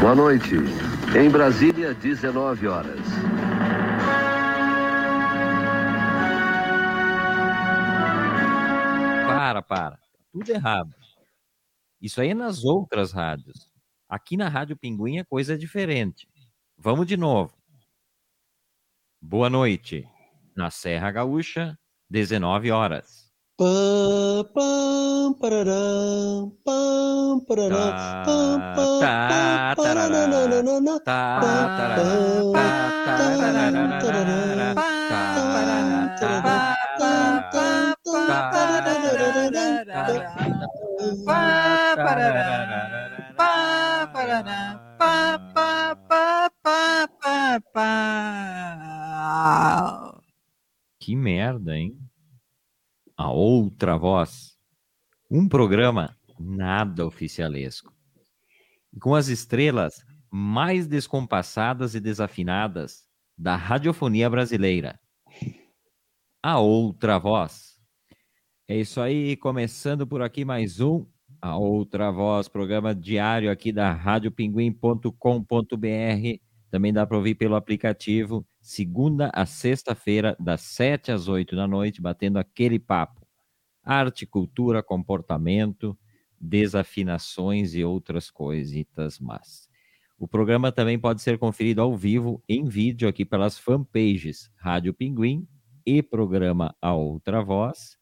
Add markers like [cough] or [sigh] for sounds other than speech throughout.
Boa noite. Em Brasília, 19 horas. Para, para. Tudo errado. Isso aí é nas outras rádios. Aqui na Rádio Pinguim a coisa é diferente. Vamos de novo. Boa noite. Na Serra Gaúcha, 19 horas. Tá, Que merda, hein? A Outra Voz, um programa nada oficialesco, com as estrelas mais descompassadas e desafinadas da radiofonia brasileira. A Outra Voz. É isso aí, começando por aqui mais um A Outra Voz, programa diário aqui da radiopinguim.com.br. Também dá para ouvir pelo aplicativo segunda a sexta-feira, das sete às oito da noite, batendo aquele papo. Arte, cultura, comportamento, desafinações e outras coisitas más. O programa também pode ser conferido ao vivo em vídeo aqui pelas fanpages Rádio Pinguim e programa A Outra Voz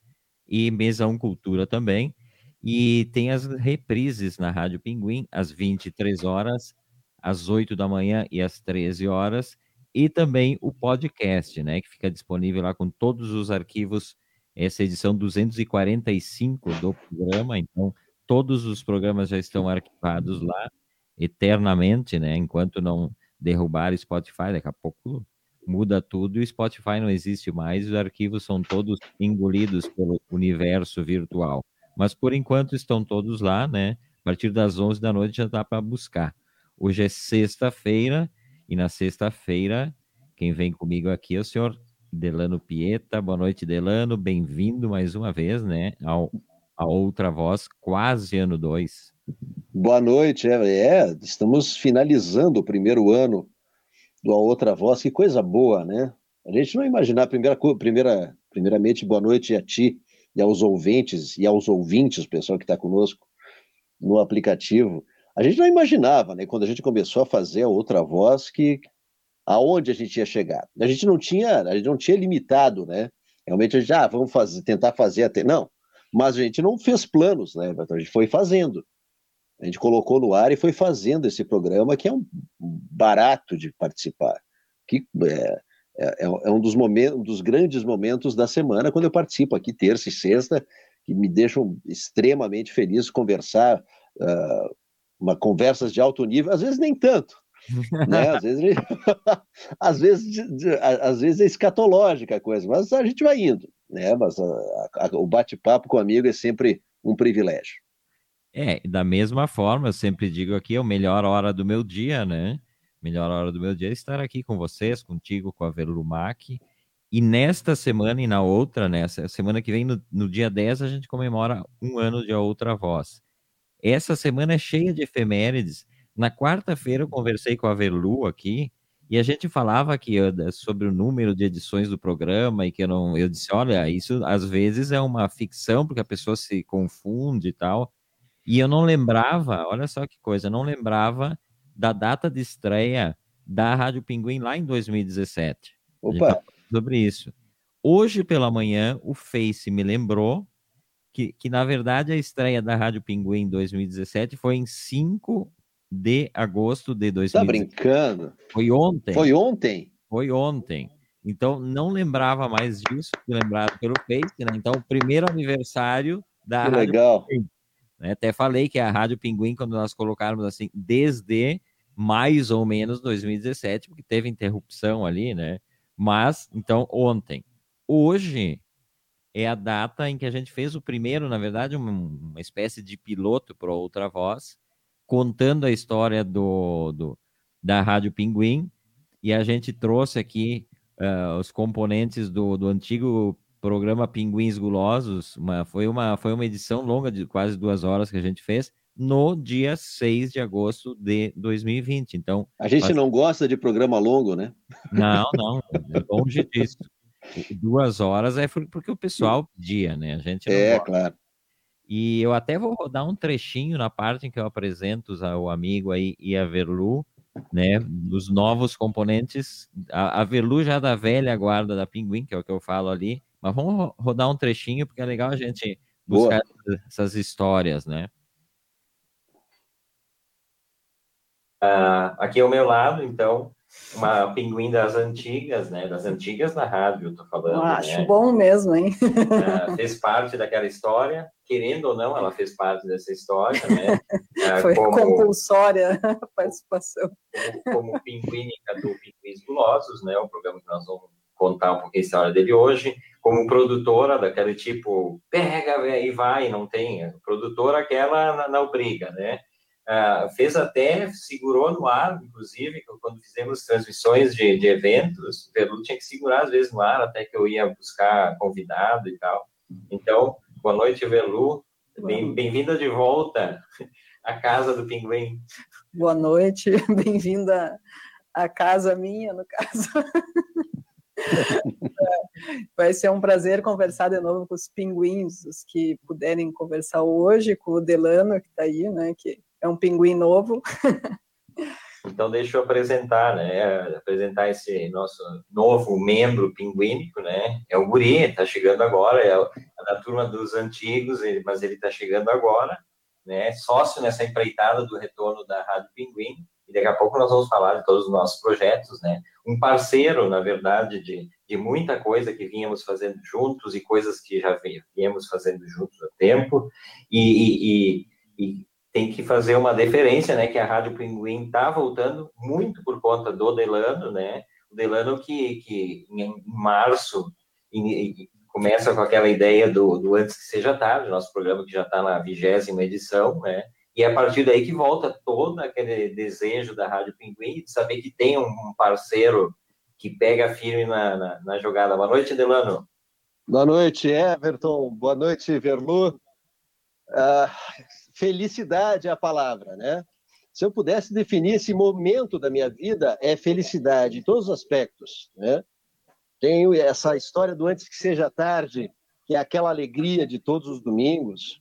e Mesão Cultura também. E tem as reprises na Rádio Pinguim às 23 horas, às 8 da manhã e às 13 horas e também o podcast, né, que fica disponível lá com todos os arquivos, essa edição 245 do programa, então todos os programas já estão arquivados lá eternamente, né, enquanto não derrubar Spotify, daqui a pouco muda tudo e o Spotify não existe mais, os arquivos são todos engolidos pelo universo virtual. Mas por enquanto estão todos lá, né? A partir das 11 da noite já dá para buscar. Hoje é sexta-feira, e na sexta-feira, quem vem comigo aqui é o senhor Delano Pieta. Boa noite, Delano. Bem-vindo mais uma vez, né? Ao, a outra voz, quase ano 2. Boa noite, é, é, estamos finalizando o primeiro ano do A Outra Voz, que coisa boa, né? A gente não imaginar, primeira, primeira, primeiramente, boa noite a ti e aos ouvintes e aos ouvintes, o pessoal que está conosco no aplicativo a gente não imaginava, né, quando a gente começou a fazer a outra voz, que aonde a gente ia chegar. A gente não tinha, a gente não tinha limitado, né? Realmente a gente, ah, vamos fazer, tentar fazer até. Não, mas a gente não fez planos, né? A gente foi fazendo. A gente colocou no ar e foi fazendo esse programa que é um barato de participar. Que é, é, é um dos momentos, um dos grandes momentos da semana quando eu participo aqui terça e sexta, que me deixam extremamente feliz conversar uh, uma conversas de alto nível, às vezes nem tanto, né? [laughs] Às vezes, [laughs] às vezes, às vezes é escatológica a coisa, mas a gente vai indo, né? Mas a, a, o bate-papo com amigo é sempre um privilégio. É, da mesma forma, eu sempre digo aqui, é a melhor hora do meu dia, né? Melhor hora do meu dia é estar aqui com vocês, contigo, com a Velumac. E nesta semana e na outra, nessa né? semana que vem, no, no dia 10, a gente comemora um ano de A Outra Voz. Essa semana é cheia de efemérides. Na quarta-feira eu conversei com a Verlu aqui e a gente falava que sobre o número de edições do programa e que eu não, eu disse, olha, isso às vezes é uma ficção porque a pessoa se confunde e tal. E eu não lembrava, olha só que coisa, não lembrava da data de estreia da Rádio Pinguim lá em 2017. Opa! Sobre isso. Hoje pela manhã, o Face me lembrou que, que na verdade a estreia da Rádio Pinguim em 2017 foi em 5 de agosto de 2017. Tá brincando? Foi ontem. Foi ontem? Foi ontem. Então, não lembrava mais disso, lembrado pelo Face, né? Então, primeiro aniversário da que Rádio legal. Pinguim. Né? Até falei que a Rádio Pinguim, quando nós colocarmos assim, desde mais ou menos 2017, porque teve interrupção ali, né? Mas, então, ontem. Hoje, é a data em que a gente fez o primeiro, na verdade, uma, uma espécie de piloto para outra voz, contando a história do, do, da Rádio Pinguim, e a gente trouxe aqui uh, os componentes do, do antigo programa Pinguins Gulosos. Uma, foi, uma, foi uma edição longa de quase duas horas que a gente fez, no dia 6 de agosto de 2020. Então, a gente faz... não gosta de programa longo, né? Não, não, é longe disso. Duas horas é porque o pessoal pedia, né? A gente é, gosta. claro. E eu até vou rodar um trechinho na parte em que eu apresento ao amigo aí e a Verlu, né? Dos novos componentes. A, a Verlu já da velha guarda da Pinguim, que é o que eu falo ali. Mas vamos rodar um trechinho, porque é legal a gente buscar Boa. essas histórias, né? Uh, aqui ao meu lado, então, uma pinguim das antigas, né? Das antigas da rádio, eu tô falando. Eu acho né? bom mesmo, hein? Uh, fez parte daquela história, querendo ou não, ela fez parte dessa história, né? Uh, [laughs] Foi como, compulsória a participação. Como, como pinguínica do Pinguins Gulosos, né? O programa que nós vamos contar um pouquinho a história dele hoje. Como produtora daquele tipo, pega e vai, não tem. Produtora aquela na, na obriga, né? Uh, fez até, segurou no ar, inclusive, quando fizemos transmissões de, de eventos, o Perlu tinha que segurar às vezes no ar, até que eu ia buscar convidado e tal. Então, boa noite, Velu. Bem-vinda bem de volta à casa do Pinguim. Boa noite, [laughs] bem-vinda à casa minha, no caso. [laughs] Vai ser um prazer conversar de novo com os pinguins, os que puderem conversar hoje, com o Delano, que está aí, né, que é um pinguim novo. Então, deixa eu apresentar, né? Apresentar esse nosso novo membro pinguínico, né? É o Guri, está chegando agora, é, é da turma dos antigos, mas ele está chegando agora, né? Sócio nessa empreitada do retorno da Rádio Pinguim. E daqui a pouco nós vamos falar de todos os nossos projetos, né? Um parceiro, na verdade, de, de muita coisa que vínhamos fazendo juntos e coisas que já viemos fazendo juntos há tempo. e, e, e tem que fazer uma deferência, né, que a Rádio Pinguim está voltando muito por conta do Delano, né, o Delano que, que em março em, começa com aquela ideia do, do Antes que Seja Tarde, nosso programa que já está na vigésima edição, né, e é a partir daí que volta todo aquele desejo da Rádio Pinguim de saber que tem um parceiro que pega firme na, na, na jogada. Boa noite, Delano. Boa noite, Everton. Boa noite, Verlu. Uh, felicidade é a palavra, né? Se eu pudesse definir esse momento da minha vida, é felicidade em todos os aspectos, né? Tenho essa história do antes que seja tarde, que é aquela alegria de todos os domingos.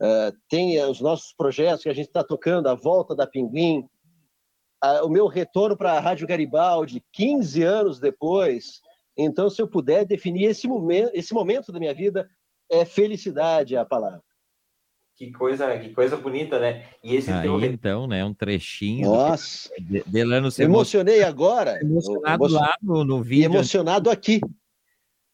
Uh, tem os nossos projetos que a gente está tocando, a volta da Pinguim, uh, o meu retorno para a Rádio Garibaldi, 15 anos depois. Então, se eu puder definir esse momento, esse momento da minha vida, é felicidade é a palavra. Que coisa, que coisa bonita, né? E esse Aí, teu... então, né? Um trechinho. Nossa! De, Delano se emocionei agora. Emocionado lá no, no vídeo. E emocionado aqui.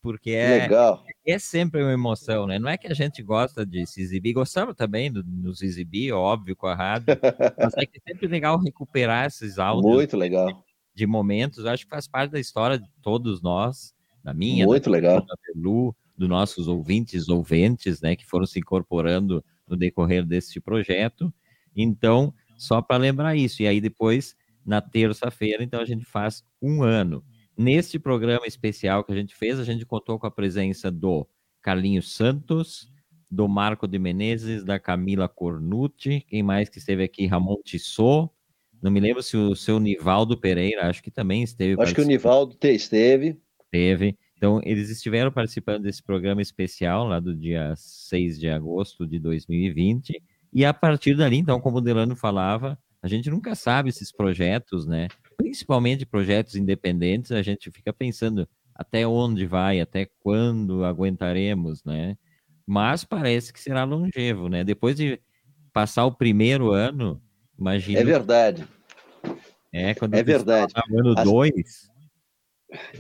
Porque é, Legal. é sempre uma emoção, né? Não é que a gente gosta de se exibir, gostamos também de nos exibir, óbvio, com a rádio, [laughs] mas é que é sempre legal recuperar esses áudios. Muito legal. De, momentos, acho que faz parte da história de todos nós, da minha, Muito da legal. da Pelu, dos nossos ouvintes, ouventes, né, que foram se incorporando no decorrer deste projeto. Então, só para lembrar isso. E aí depois, na terça-feira, então a gente faz um ano. Neste programa especial que a gente fez, a gente contou com a presença do Carlinhos Santos, do Marco de Menezes, da Camila Cornucci, quem mais que esteve aqui? Ramon Tissot, não me lembro se o seu Nivaldo Pereira, acho que também esteve. Acho que o Nivaldo esteve. Teve. Então, eles estiveram participando desse programa especial lá do dia 6 de agosto de 2020. E a partir dali, então, como o Delano falava, a gente nunca sabe esses projetos, né? Principalmente projetos independentes, a gente fica pensando até onde vai, até quando aguentaremos, né? Mas parece que será longevo, né? Depois de passar o primeiro ano, imagina. É verdade. É, quando é verdade. O ano 2. As...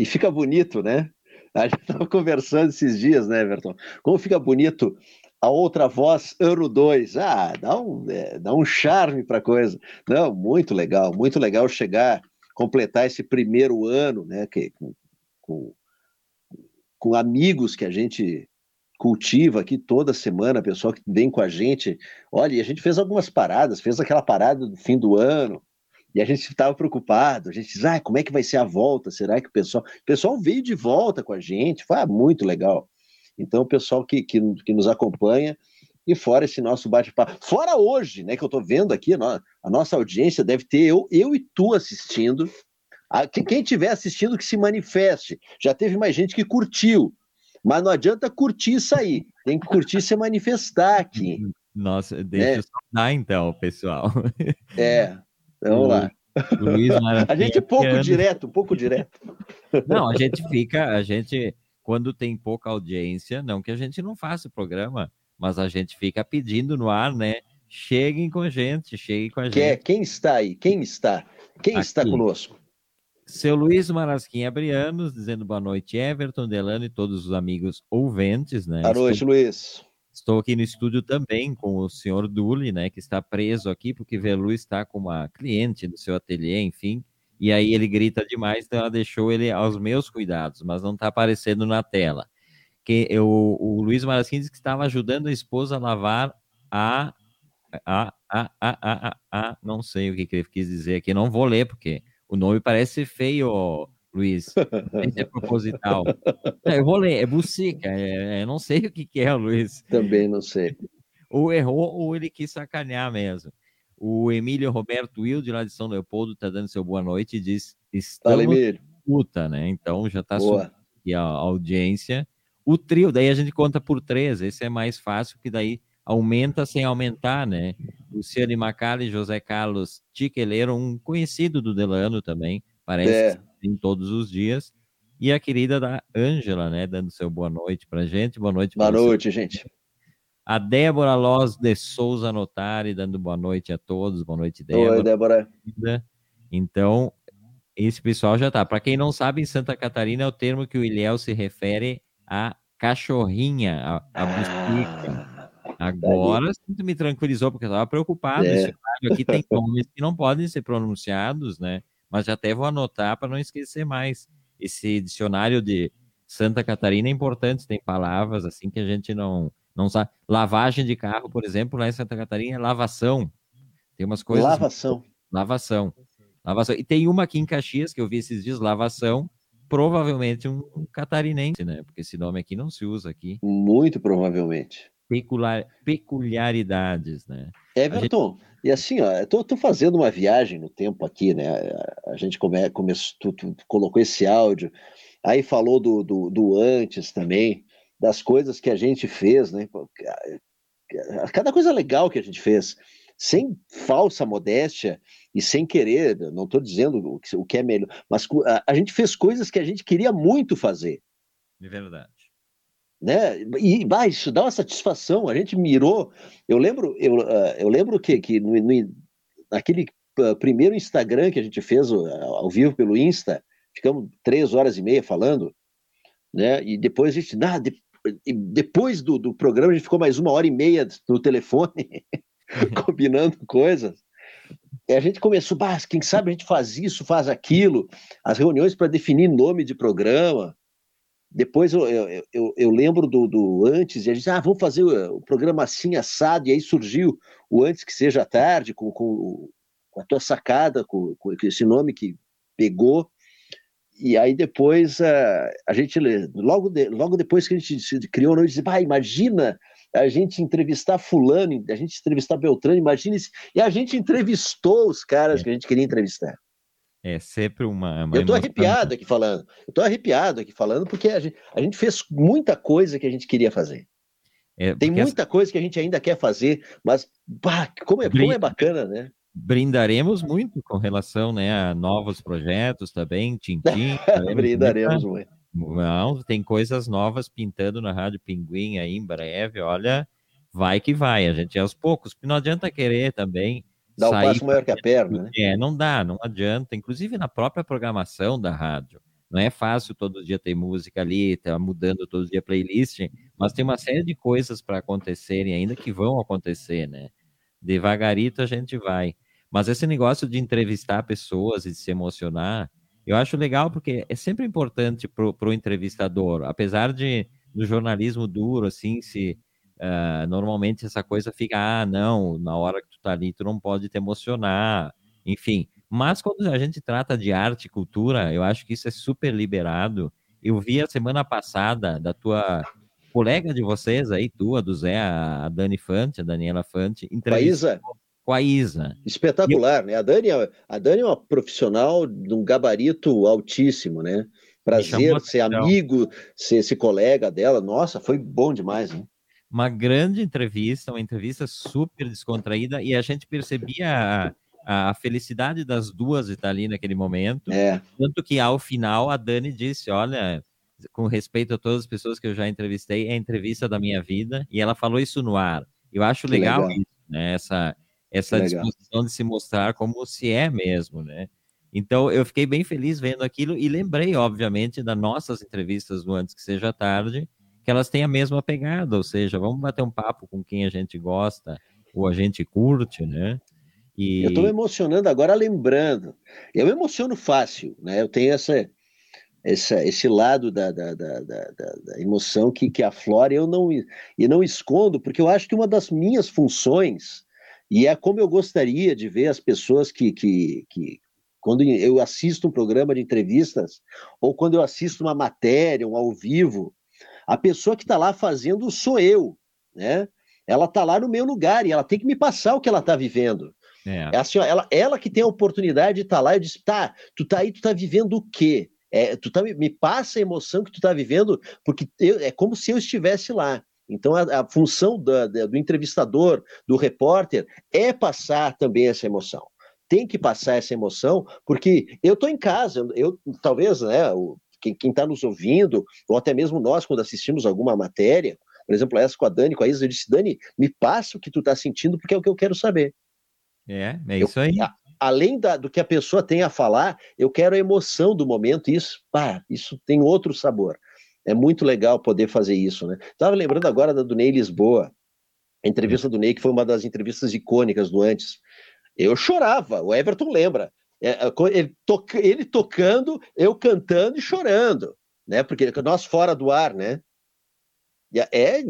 E fica bonito, né? A gente estava conversando esses dias, né, Everton? Como fica bonito a outra voz, ano 2. Ah, dá um, é, dá um charme para a coisa. Não, muito legal, muito legal chegar, completar esse primeiro ano, né, que, com, com, com amigos que a gente cultiva aqui toda semana, pessoal que vem com a gente. Olha, a gente fez algumas paradas, fez aquela parada do fim do ano, e a gente estava preocupado, a gente diz, ah, como é que vai ser a volta? Será que o pessoal. O pessoal veio de volta com a gente, foi ah, muito legal. Então, o pessoal que, que, que nos acompanha, e fora esse nosso bate-papo. Fora hoje, né, que eu estou vendo aqui, a nossa audiência deve ter eu, eu e tu assistindo. Quem estiver assistindo que se manifeste. Já teve mais gente que curtiu, mas não adianta curtir isso aí. Tem que curtir e se manifestar aqui. Nossa, deixa é. eu dar então, pessoal. É, [laughs] vamos lá. Luiz [laughs] a gente é pouco direto, pouco direto. Não, a gente fica, a gente, quando tem pouca audiência, não que a gente não faça o programa, mas a gente fica pedindo no ar, né? Cheguem com a gente, cheguem com a gente. Quem está aí? Quem está? Quem Aqui. está conosco? Seu Luiz Marasquim Abrianos, dizendo boa noite, Everton, Delano e todos os amigos ouventes, né? Boa noite, Estou... Luiz. Estou aqui no estúdio também com o senhor Duli, né, que está preso aqui porque Velu está com uma cliente do seu ateliê, enfim, e aí ele grita demais, então ela deixou ele aos meus cuidados, mas não está aparecendo na tela. Que eu, o Luiz Marasquim disse que estava ajudando a esposa a lavar a a, a, a, a, a, não sei o que, que ele quis dizer aqui, não vou ler, porque o nome parece feio, Luiz. [laughs] é proposital. eu vou ler, é bucica, é, é, não sei o que, que é, Luiz. Também não sei. Ou errou ou ele quis sacanear mesmo. O Emílio Roberto Wilde, lá de São Leopoldo, está dando seu boa noite e diz: estamos Fala, puta, né? Então já está aqui a audiência. O trio, daí a gente conta por três, esse é mais fácil, que daí aumenta sem aumentar, né? Luciane Macali, José Carlos Tiqueleiro, um conhecido do Delano também, parece é em todos os dias. E a querida da Ângela, né, dando seu boa noite para gente. Boa noite. Boa noite, você. gente. A Débora Loz de Souza Notari, dando boa noite a todos. Boa noite, Débora. Oi, Débora. Então, esse pessoal já tá. Para quem não sabe, em Santa Catarina é o termo que o Ilhéu se refere a cachorrinha, a, a ah, Agora você me tranquilizou, porque eu estava preocupado. É. aqui tem [laughs] nomes que não podem ser pronunciados, né? Mas já até vou anotar para não esquecer mais. Esse dicionário de Santa Catarina é importante, tem palavras assim que a gente não, não sabe. Lavagem de carro, por exemplo, lá em Santa Catarina é lavação. Tem umas coisas. Lavação. Lavação. Lavação. E tem uma aqui em Caxias que eu vi esses dias, lavação, provavelmente um, um catarinense, né? Porque esse nome aqui não se usa aqui. Muito provavelmente. Peculiar, peculiaridades, né? Everton, gente... e assim, ó, tô, tô, fazendo uma viagem no tempo aqui, né? A gente come, começou, tu, tu, colocou esse áudio, aí falou do, do, do, antes também, das coisas que a gente fez, né? Cada coisa legal que a gente fez, sem falsa modéstia e sem querer, não estou dizendo o que, o que é melhor, mas a, a gente fez coisas que a gente queria muito fazer. É verdade né? E bah, isso dá uma satisfação. A gente mirou. Eu lembro, eu, uh, eu lembro que, que no, no, naquele uh, primeiro Instagram que a gente fez uh, ao vivo pelo Insta, ficamos três horas e meia falando, né? E depois a gente, nah, de, depois do, do programa a gente ficou mais uma hora e meia no telefone [laughs] combinando coisas. E a gente começou, quem sabe a gente faz isso, faz aquilo, as reuniões para definir nome de programa. Depois eu, eu, eu, eu lembro do, do, antes, e a gente, ah, vamos fazer o, programa assim, assado, e aí surgiu o Antes Que Seja Tarde, com, com, com a tua sacada, com, com, esse nome que pegou, e aí depois a, a gente, logo, de, logo depois que a gente criou, a gente disse, ah, imagina a gente entrevistar fulano, a gente entrevistar Beltrano, imagina isso, e a gente entrevistou os caras é. que a gente queria entrevistar. É sempre uma. uma eu tô arrepiado aqui falando. Eu tô arrepiado aqui falando porque a gente, a gente fez muita coisa que a gente queria fazer. É, Tem muita coisa que a gente ainda quer fazer, mas bah, como, é, como é bacana, né? Brindaremos muito com relação né, a novos projetos também, Tintim. [laughs] Brindaremos muito. Não, tem coisas novas pintando na Rádio Pinguim aí em breve, olha, vai que vai, a gente aos poucos, não adianta querer também Dá um passo maior que a perna, né? É, não dá, não adianta. Inclusive na própria programação da rádio. Não é fácil todo dia ter música ali, tá mudando todo dia a playlist, mas tem uma série de coisas para acontecerem ainda que vão acontecer, né? Devagarito a gente vai. Mas esse negócio de entrevistar pessoas e de se emocionar, eu acho legal porque é sempre importante para o entrevistador, apesar de no jornalismo duro, assim, se Uh, normalmente essa coisa fica, ah, não, na hora que tu tá ali, tu não pode te emocionar, enfim. Mas quando a gente trata de arte e cultura, eu acho que isso é super liberado. Eu vi a semana passada da tua colega de vocês aí, tu, a do Zé, a Dani Fante, a Daniela Fante, Com a Isa, com a Isa. espetacular, né? A Dani, é- a Dani é uma profissional de um gabarito altíssimo, né? Prazer ser atenção. amigo, ser esse colega dela. Nossa, foi bom demais, né? Uma grande entrevista, uma entrevista super descontraída, e a gente percebia a, a felicidade das duas de estar ali naquele momento. É, Tanto que ao final a Dani disse: Olha, com respeito a todas as pessoas que eu já entrevistei, é a entrevista da minha vida, e ela falou isso no ar. Eu acho legal, legal. isso, né? Essa, essa disposição de se mostrar como se é mesmo, né? Então eu fiquei bem feliz vendo aquilo e lembrei, obviamente, das nossas entrevistas do Antes que Seja Tarde, que elas têm a mesma pegada, ou seja, vamos bater um papo com quem a gente gosta ou a gente curte, né? E eu me emocionando agora lembrando. Eu me emociono fácil, né? Eu tenho essa, essa esse lado da, da, da- da emoção que, que aflora e eu não, e não escondo, porque eu acho que uma das minhas funções, e é como eu gostaria de ver as pessoas que, que, que quando eu assisto um programa de entrevistas, ou quando eu assisto uma matéria, um ao vivo, a pessoa que está lá fazendo sou eu, né? Ela está lá no meu lugar e ela tem que me passar o que ela está vivendo. é, É assim, ó, ela, ela que tem a oportunidade de estar lá, eu disse, tá, tu tá aí, tu tá vivendo o quê? É, tu tá, me- passa a emoção que tu tá vivendo, porque eu- é como se eu estivesse lá. Então, a, a função da- da- do entrevistador, do repórter, é passar também essa emoção. Tem que passar essa emoção, porque eu tô em casa, eu, eu- talvez, né, o- quem, quem tá nos ouvindo, ou até mesmo nós, quando assistimos alguma matéria, por exemplo, essa com a Dani, com a Isa, eu disse, Dani, me passa o que tu tá sentindo, porque é o que eu quero saber é, é Eu- isso aí. a- além da- do que a pessoa tem a falar, eu quero a emoção do momento, e isso, pá, isso tem outro sabor. É muito legal poder fazer isso, né? Estava lembrando agora da do Ney Lisboa, a entrevista do Ney, que foi uma das entrevistas icônicas do antes. Eu chorava, o Everton lembra. É, é, ele, toca- ele tocando, eu cantando e chorando, né? Porque nós fora do ar, né? É,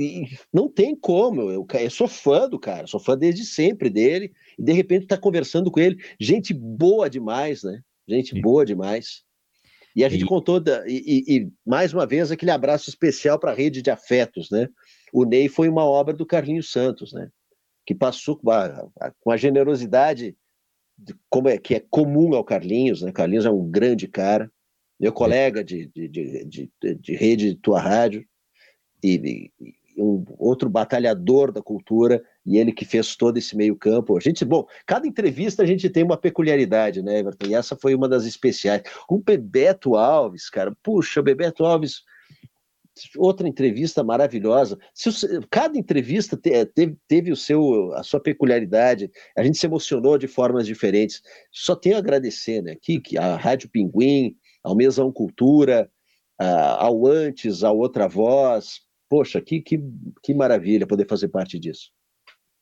não tem como. Eu, eu sou fã do cara, sou fã desde sempre dele, e de repente tá conversando com ele. Gente boa demais, né? Gente Sim. boa demais. E a gente E- contou, da- e, e- e, mais uma vez, aquele abraço especial para a rede de afetos, né? O Ney foi uma obra do Carlinhos Santos, né? Que passou com a, com a generosidade de- como é, que é comum ao Carlinhos, né? Carlinhos é um grande cara, meu colega de, de, de, de, de- de rede Tua Rádio, e, e- um outro batalhador da cultura, e ele que fez todo esse meio campo. A gente, bom, cada entrevista a gente tem uma peculiaridade, né, Everton? E essa foi uma das especiais. O Bebeto Alves, cara, puxa, o Bebeto Alves, outra entrevista maravilhosa. O- cada entrevista te- teve, teve o seu, a sua peculiaridade, a gente se emocionou de formas diferentes. Só tenho a agradecer, né? Que, que a Rádio Pinguim, ao Mesão Cultura, a- ao Antes, ao Outra Voz. Poxa, que, que, que maravilha poder fazer parte disso.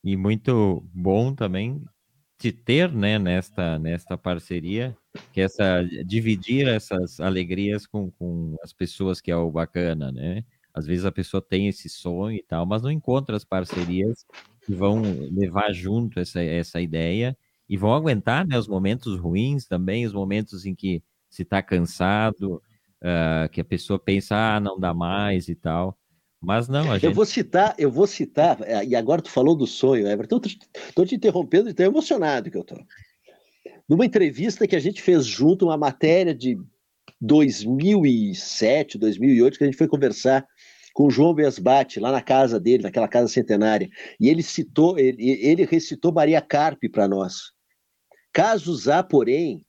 E muito bom também te ter, né, nesta, nesta parceria, que essa dividir essas alegrias com, com as pessoas que é o bacana, né? Às vezes a pessoa tem esse sonho e tal, mas não encontra as parcerias que vão levar junto essa, essa ideia e vão aguentar, né, os momentos ruins também, os momentos em que se está cansado, ah, que a pessoa pensa, ah, não dá mais e tal. Mas não, a Eu gente vou citar, eu vou citar, é, e agora tu falou do sonho, Everton, estou te interrompendo, estou emocionado que eu estou. Numa entrevista que a gente fez junto, uma matéria de 2007, 2008, que a gente foi conversar com o João Besbate, lá na casa dele, naquela casa centenária, e ele citou, ele, ele recitou Maria Carpe para nós. Casos há, porém,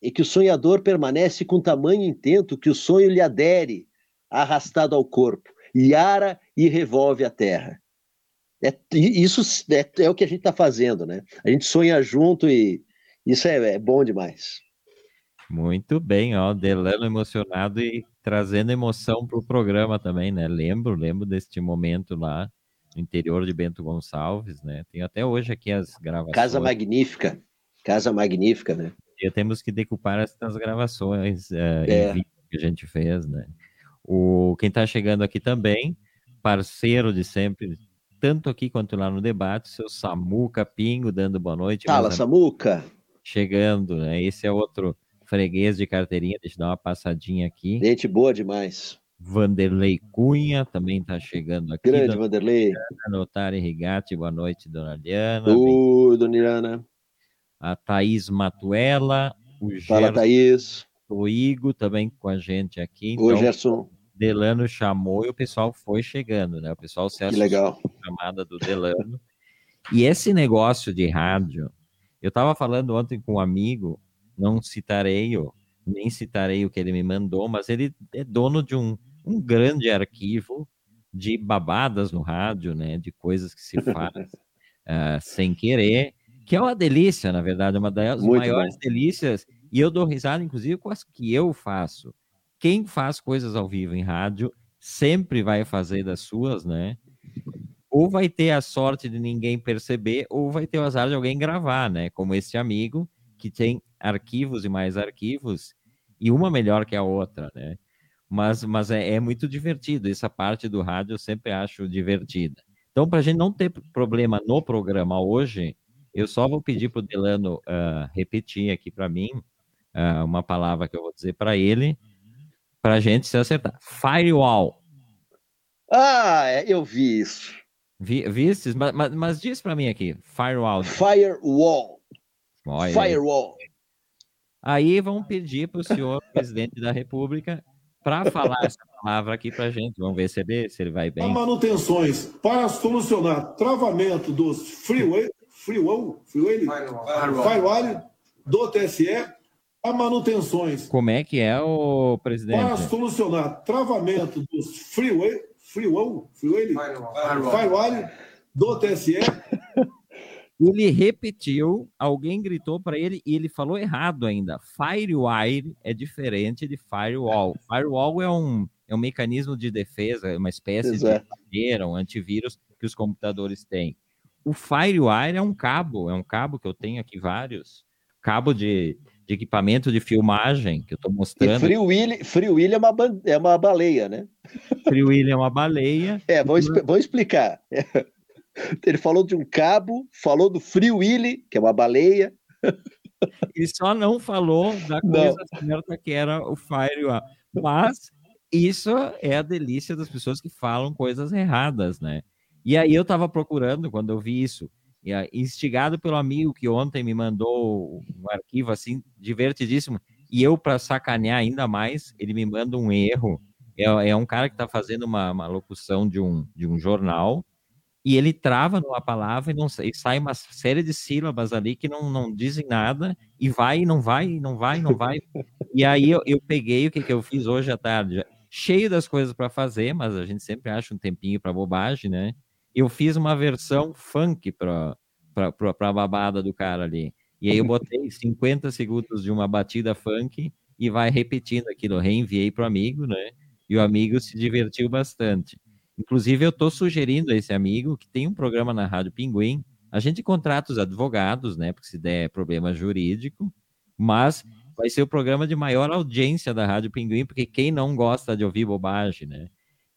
em que o sonhador permanece com tamanho intento que o sonho lhe adere, arrastado ao corpo, e ara e revolve a terra. É, isso é, é o que a gente está fazendo, né? A gente sonha junto e isso é, é bom demais. Muito bem, ó, Delano emocionado e trazendo emoção para o programa também, né? Lembro, lembro deste momento lá no interior de Bento Gonçalves, né? Tenho até hoje aqui as gravações. Casa magnífica, casa magnífica, né? E temos que decupar essas gravações eh, É. em vídeo que a gente fez, né? O, quem está chegando aqui também, parceiro de sempre, tanto aqui quanto lá no debate, seu Samuca Pingo, dando boa noite. Fala, Samuca. chegando, né? Esse é outro freguês de carteirinha, deixa eu dar uma passadinha aqui. Gente boa demais. Vanderlei Cunha também está chegando aqui. Grande Vanderlei. Notari Rigatti, boa noite, dona Liana. Oi, dona Liana. A Thaís Matuela. O Fala, Gerson, Thaís. O Igor também com a gente aqui. Oi, Então, Gerson. Delano chamou e o pessoal foi chegando, né? O pessoal se Que legal. chamada do Delano. E esse negócio de rádio, eu estava falando ontem com um amigo, não citarei, o- nem citarei o que ele me mandou, mas ele é dono de um, um grande arquivo de babadas no rádio, né? De coisas que se faz [laughs] ah, sem querer, que é uma delícia, na verdade, uma das Muito maiores delícias. E eu dou risada, inclusive, com as que eu faço. Quem faz coisas ao vivo em rádio sempre vai fazer das suas, né? Ou vai ter a sorte de ninguém perceber, ou vai ter o azar de alguém gravar, né? Como esse amigo que tem arquivos e mais arquivos, e uma melhor que a outra, né? Mas, mas é, é muito divertido. Essa parte do rádio eu sempre acho divertida. Então, para a gente não ter problema no programa hoje, eu só vou pedir para o Delano ah, repetir aqui para mim ah, uma palavra que eu vou dizer para ele, para a gente se acertar. Firewall. Ah, é, eu vi isso. Vi, vistes? Mas, mas, mas diz para mim aqui. Firewall. Firewall. Olha aí. Firewall. Aí vamos pedir para o senhor presidente da República para falar essa palavra aqui para a gente. Vamos ver se ele, se ele vai bem. manutenções para solucionar travamento dos freeway, freeway, freeway firewall do TSE, há manutenções Como é que é o para presidente? solucionar travamento dos freeway, freeway, freeway firewall do TSE, [laughs] Ele repetiu, alguém gritou para ele e ele falou errado ainda. Firewire é diferente de firewall. Firewall é um, é um mecanismo de defesa, é uma espécie Exato. de barreira, um antivírus que os computadores têm. O Firewire é um cabo, é um cabo que eu tenho aqui vários, cabo de, de equipamento de filmagem que eu estou E mostrando. Free Willy, Free Willy é, uma, é uma baleia, né? Freewheel é uma baleia. É, vou, expl- vou explicar. [laughs] Ele falou de um cabo, falou do Free Willy, que é uma baleia. [laughs] Ele só não falou da Não. coisa certa que era o Firewall. Mas isso é a delícia das pessoas que falam coisas erradas, né? E aí eu estava procurando quando eu vi isso, e instigado pelo amigo que ontem me mandou um arquivo assim divertidíssimo, e eu para sacanear ainda mais, ele me manda um erro. É, é um cara que está fazendo uma, uma locução de um, de um jornal e ele trava numa palavra e, não, e sai uma série de sílabas ali que não, não dizem nada, e vai, e não vai, e não vai, e não vai. E aí eu, eu peguei o que, que eu fiz hoje à tarde, cheio das coisas para fazer, mas a gente sempre acha um tempinho para bobagem, né? Eu fiz uma versão funk para a babada do cara ali. E aí eu [laughs] botei 50 segundos de uma batida funk e vai repetindo aquilo. Eu reenviei para o amigo, né? E o amigo se divertiu bastante. Inclusive, eu estou sugerindo a esse amigo que tem um programa na Rádio Pinguim. A gente contrata os advogados, né? Porque se der problema jurídico, mas vai ser o programa de maior audiência da Rádio Pinguim, porque quem não gosta de ouvir bobagem, né?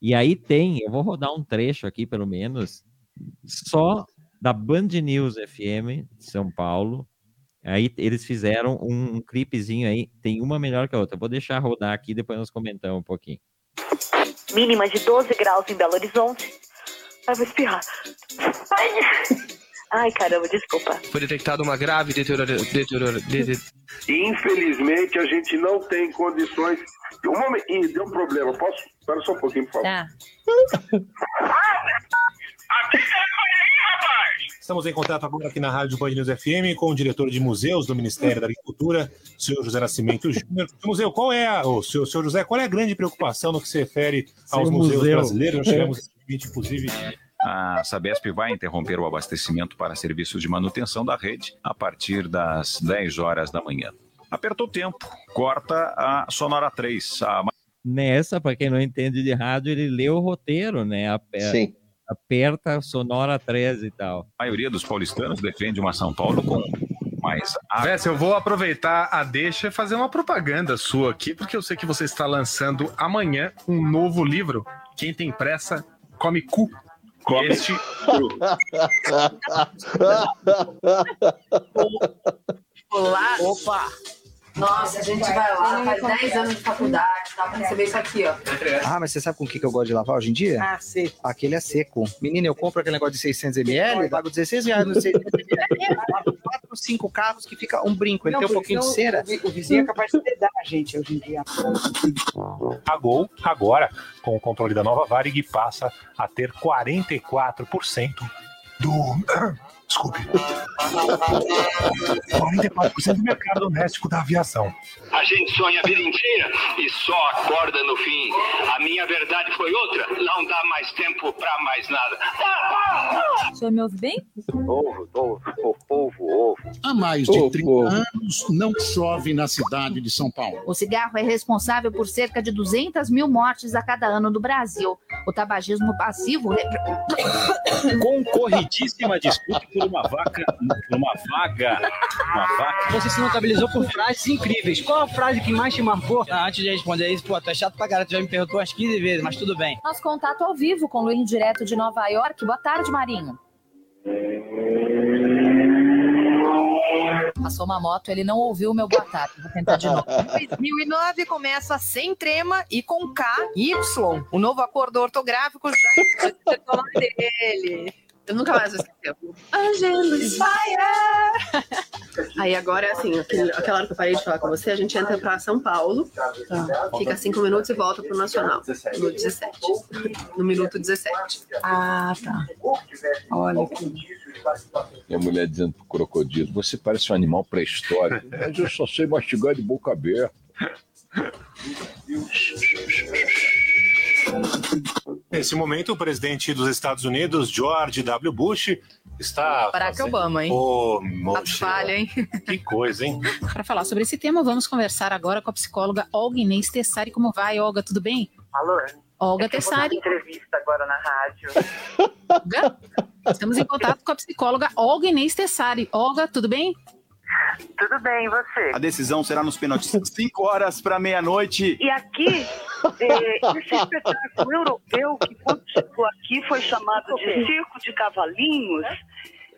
E aí tem, eu vou rodar um trecho aqui, pelo menos, só da Band News FM de São Paulo. Aí eles fizeram um, um clipezinho aí, tem uma melhor que a outra. Eu vou deixar rodar aqui, depois nós comentamos um pouquinho. Mínima de 12 graus em Belo Horizonte. Ai, vou espirrar. Ai, Ai caramba, desculpa. Foi detectada uma grave deteriora... deteriora... de- de- Infelizmente, a gente não tem condições. Um momento. Ih, deu um problema. Posso? Espera só um pouquinho, por favor. Tá. Estamos em contato agora aqui na Rádio Band News FM com o diretor de museus do Ministério da Agricultura, o senhor José Nascimento Júnior. Seu Museu, qual é a, o senhor, senhor José, qual é a grande preocupação no que se refere aos Seu museus museu. brasileiros? Nós tivemos recentemente, inclusive, A Sabesp vai interromper o abastecimento para serviços de manutenção da rede a partir das 10 horas da manhã. Apertou o tempo, corta a Sonora 3. A Nessa, para quem não entende de rádio, ele lê o roteiro, né? Aperta, Sim. aperta sonora 13 e tal. maioria dos paulistanos defende uma São Paulo com mais. Vessa, eu vou aproveitar a deixa e fazer uma propaganda sua aqui, porque eu sei que você está lançando amanhã um novo livro. Quem tem pressa, come cu. Come. Este [laughs] Olá. Opa! Nossa, a gente vai lá, faz 10 anos de faculdade, Dá pra receber isso aqui, ó. Ah, mas você sabe com o que, que eu gosto de lavar hoje em dia? Ah, sim. Aquele é seco. Menina, eu compro aquele negócio de 600ml, pago 16 reais no 600ml, lavo 4, 5 carros que fica um brinco. Ele Não, tem um pouquinho de cera. o vi- o vizinho é capaz de dedar a gente hoje em dia. A Gol, agora, com o controle da nova Varig, passa a ter 44% do. Desculpe. 44% do mercado doméstico da aviação. A gente sonha a vida inteira e só acorda no fim. A minha verdade foi outra. Não dá mais tempo pra mais nada. O senhor me ouve bem? Ovo, ovo, ovo, ovo. Há mais de 30 anos não chove na cidade de São Paulo. O cigarro é responsável por cerca de 200 mil mortes a cada ano no Brasil. O tabagismo passivo. Concorridíssima disputa por uma vaca, por uma vaga, uma vaca. Você se notabilizou por frases incríveis. Qual a frase que mais te marcou? Ah, antes de responder isso, pô, tu é chato pra caralho, tu já me perguntou umas 15 vezes, mas tudo bem. Nosso contato ao vivo com o Luiz direto de Nova York. Boa tarde, Marinho. Passou uma moto, ele não ouviu o meu boa tarde. Vou tentar de novo. [laughs] 2009 começa sem trema e com K e Y. O novo acordo ortográfico já é o nome dele. Eu nunca mais vou esquecer. Angelus Fire! [laughs] Aí agora é assim, aquele- aquela hora que eu parei de falar com você, a gente entra pra São Paulo, fica cinco minutos e volta pro Nacional. No 17. No minuto 17. Ah, tá. Olha E a mulher dizendo pro crocodilo: Você parece um animal pré-histórico. Mas eu só sei mastigar de boca aberta. [laughs] Nesse momento, o presidente dos Estados Unidos, George W. Bush, está. Barack fazendo- Obama, hein? Moxa, falha, hein? [laughs] que coisa, hein? Para falar sobre esse tema, vamos conversar agora com a psicóloga Olga Inês Tessari. Como vai, Olga? Tudo bem? Alô? Olga É Tessari. entrevista agora na rádio. Olga? Estamos em contato com a psicóloga Olga Inês Tessari. Olga, tudo bem? Tudo bem, e você? A decisão será nos pênaltis. [laughs] 5 horas para meia-noite. E aqui, eh, esse espetáculo europeu que quando chegou aqui foi chamado de Circo de Cavalinhos.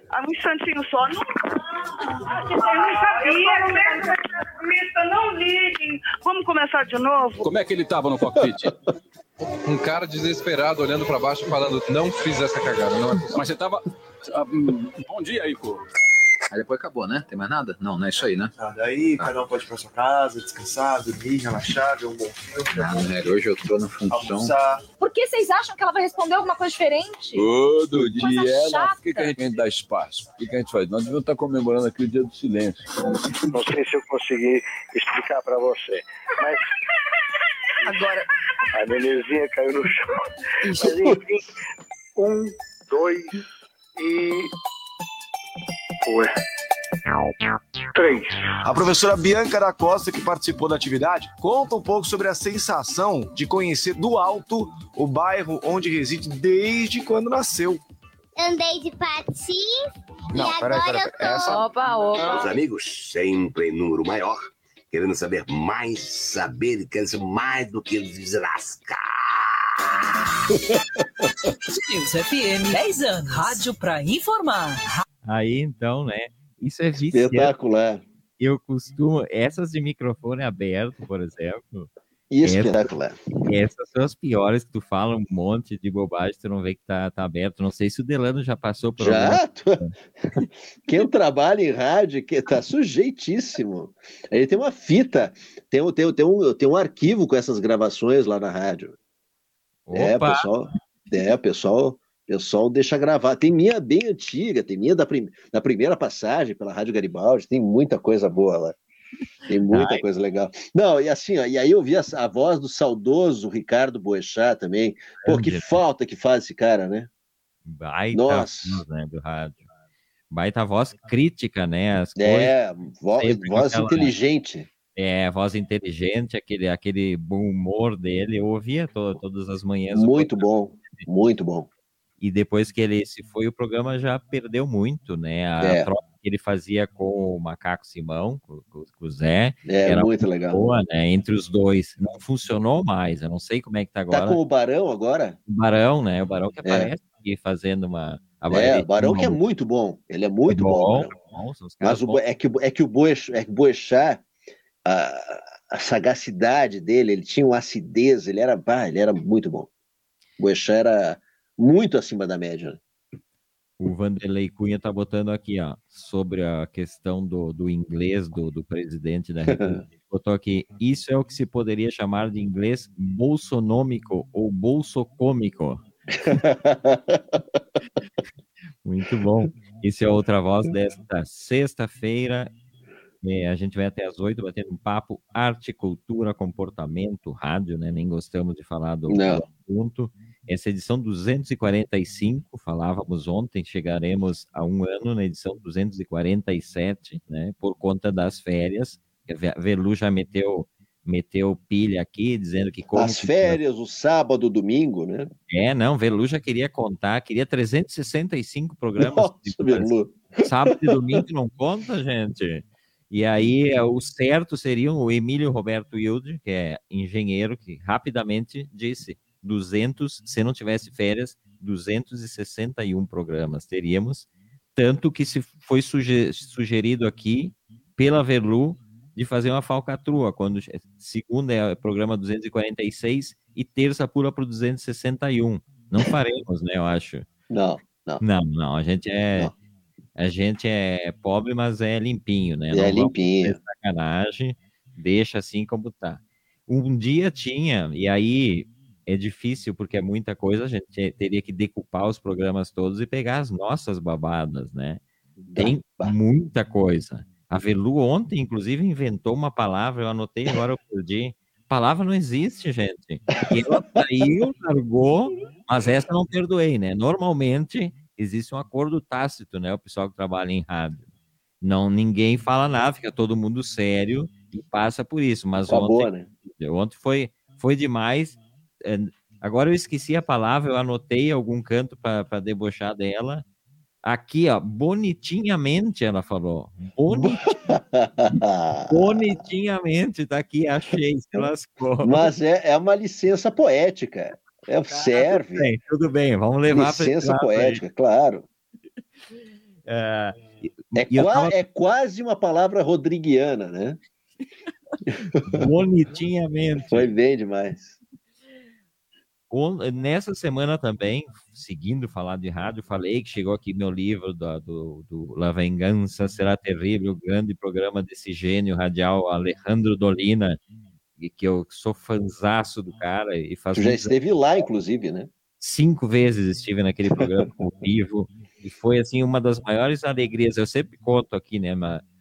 Há um instantinho só. Não, eu não sabia. Mista, não liguem. Vamos começar de novo? Como é que ele tava no cockpit? Um cara desesperado olhando pra baixo falando, não fiz essa cagada, não é. Mas você tava. ah, hum, Bom dia aí, pô. Aí depois acabou, né? Tem mais nada? Não, não é isso aí, né? Ah, daí cada um pode ir pra sua casa, descansar, dormir, relaxar, ver um bom filme, Não, Nery, hoje eu tô na função. almoçar. Por que vocês acham que ela vai responder alguma coisa diferente? Todo Coisa dia ela. chata. Por que, que a gente dá espaço? O que, que a gente faz? Nós devemos estar comemorando aqui o dia do silêncio. Não sei se eu consegui explicar para você, mas Agora. a nenenzinha caiu no chão. Mas enfim, um, dois e. Três. A professora Bianca da Costa, que participou da atividade, conta um pouco sobre a sensação de conhecer do alto o bairro onde reside desde quando nasceu. Andei de patins Não, e peraí, agora peraí, eu tô... essa- Opa, opa. Os amigos, sempre em número maior, querendo saber mais, saber e querendo ser mais do que deslascar. [laughs] News FM, 10 anos. Rádio pra informar. Aí então, né? Isso é viciante. Espetacular. Eu costumo. Essas de microfone aberto, por exemplo. Espetacular. Essas, essas são as piores que tu fala um monte de bobagem, tu não vê que tá, tá aberto. Não sei se o Delano já passou por Já? alguma- [laughs] Quem trabalha em rádio que tá sujeitíssimo. Ele tem uma fita, tem, um- tem, tem, um, tem um arquivo com essas gravações lá na rádio. É, Opa! pessoal. É, pessoal. Pessoal deixa gravar. Tem minha bem antiga, tem minha da, prim- da primeira passagem pela Rádio Garibaldi, tem muita coisa boa lá. Tem muita Ai. coisa legal. Não, e assim, ó, e aí eu vi a, a voz do saudoso Ricardo Boechat também. Pô, que falta que faz esse cara, né? Baita Nossa. voz, né, do rádio. Baita voz crítica, né? As É, coisas, vo- sempre com voz aquela- inteligente. É, voz inteligente, aquele, aquele bom humor dele. Eu ouvia to- todas as manhãs. Muito bom, muito bom. E depois que ele se foi, o programa já perdeu muito, né? A É. troca que ele fazia com o Macaco Simão, com, com- o Zé, É, era muito legal. boa, né? Entre os dois. Não funcionou mais, eu não sei como é que tá agora. Tá com o Barão agora? O Barão, né? O Barão que aparece aqui fazendo uma... a É, o Barão que é muito bom. Ele é muito bom. bom, caras Mas o, é que, o- é que o Boechat, é que o Boechat, ah, a sagacidade dele, ele tinha uma acidez, ele era, bah, ele era muito bom. O Boechat era muito acima da média. O Vanderlei Cunha tá botando aqui, ó, sobre a questão do, do inglês do, do presidente da República. Botou aqui, isso é o que se poderia chamar de inglês bolsonômico ou bolsocômico. [laughs] Muito bom. Esse é outra voz desta sexta-feira. É, a gente vai até às oito batendo um papo, arte, cultura, comportamento, rádio, né? Nem gostamos de falar do, do Não. assunto. Essa é edição 245, falávamos ontem, chegaremos a um ano na edição 247, né? Por conta das férias. A Velu já meteu, meteu pilha aqui, dizendo que como As que- férias, o sábado, domingo, né? é, não, Velu já queria contar, queria 365 programas. Nossa, de- Velu. Sábado e domingo não conta, gente. E aí, é, o certo seria o Emílio Roberto Wilde, que é engenheiro, que rapidamente disse 200, se não tivesse férias, 261 programas teríamos. Tanto que se foi suge- sugerido aqui pela Verlu de fazer uma falcatrua, quando segunda é o programa 246 e terça pula para o 261. Não [coughs] faremos, né, eu acho. Não, não. Não, não, a gente é a gente é pobre, mas é limpinho, né? É Não limpinho. sacanagem, deixa assim como tá. Um dia tinha, e aí é difícil porque é muita coisa, a gente te- teria que decupar os programas todos e pegar as nossas babadas, né? Tem muita coisa. A Velu ontem, inclusive, inventou uma palavra, eu anotei, agora eu perdi. Palavra não existe, gente. E ela saiu, largou, mas essa não perdoei, né? Normalmente existe um acordo tácito, né? O pessoal que trabalha em rádio. Não, ninguém fala nada, fica todo mundo sério e passa por isso. Mas Acabou, ontem, né? ontem foi, foi demais. É, Agora eu esqueci a palavra, eu anotei algum canto para debochar dela. Aqui, ó, bonitinhamente ela falou. Boni- [laughs] bonitinhamente, tá aqui, achei, se lascou. Mas é, é uma licença poética. É, serve. Tudo bem, tudo bem, vamos levar esse Licença aí. poética, claro. [laughs] É, É, qua- tava- é quase uma palavra rodriguiana, né? [laughs] bonitinhamente. Foi bem demais. Nessa semana também, seguindo falar de rádio, falei que chegou aqui meu livro da- do, do La Vingança Será Terrível, o grande programa desse gênio radial Alejandro Dolina, e que eu sou fanzaço do cara e faz Tu já esteve lá, inclusive, né? cinco vezes estive naquele programa ao vivo e foi assim uma das maiores alegrias. Eu sempre conto aqui, né,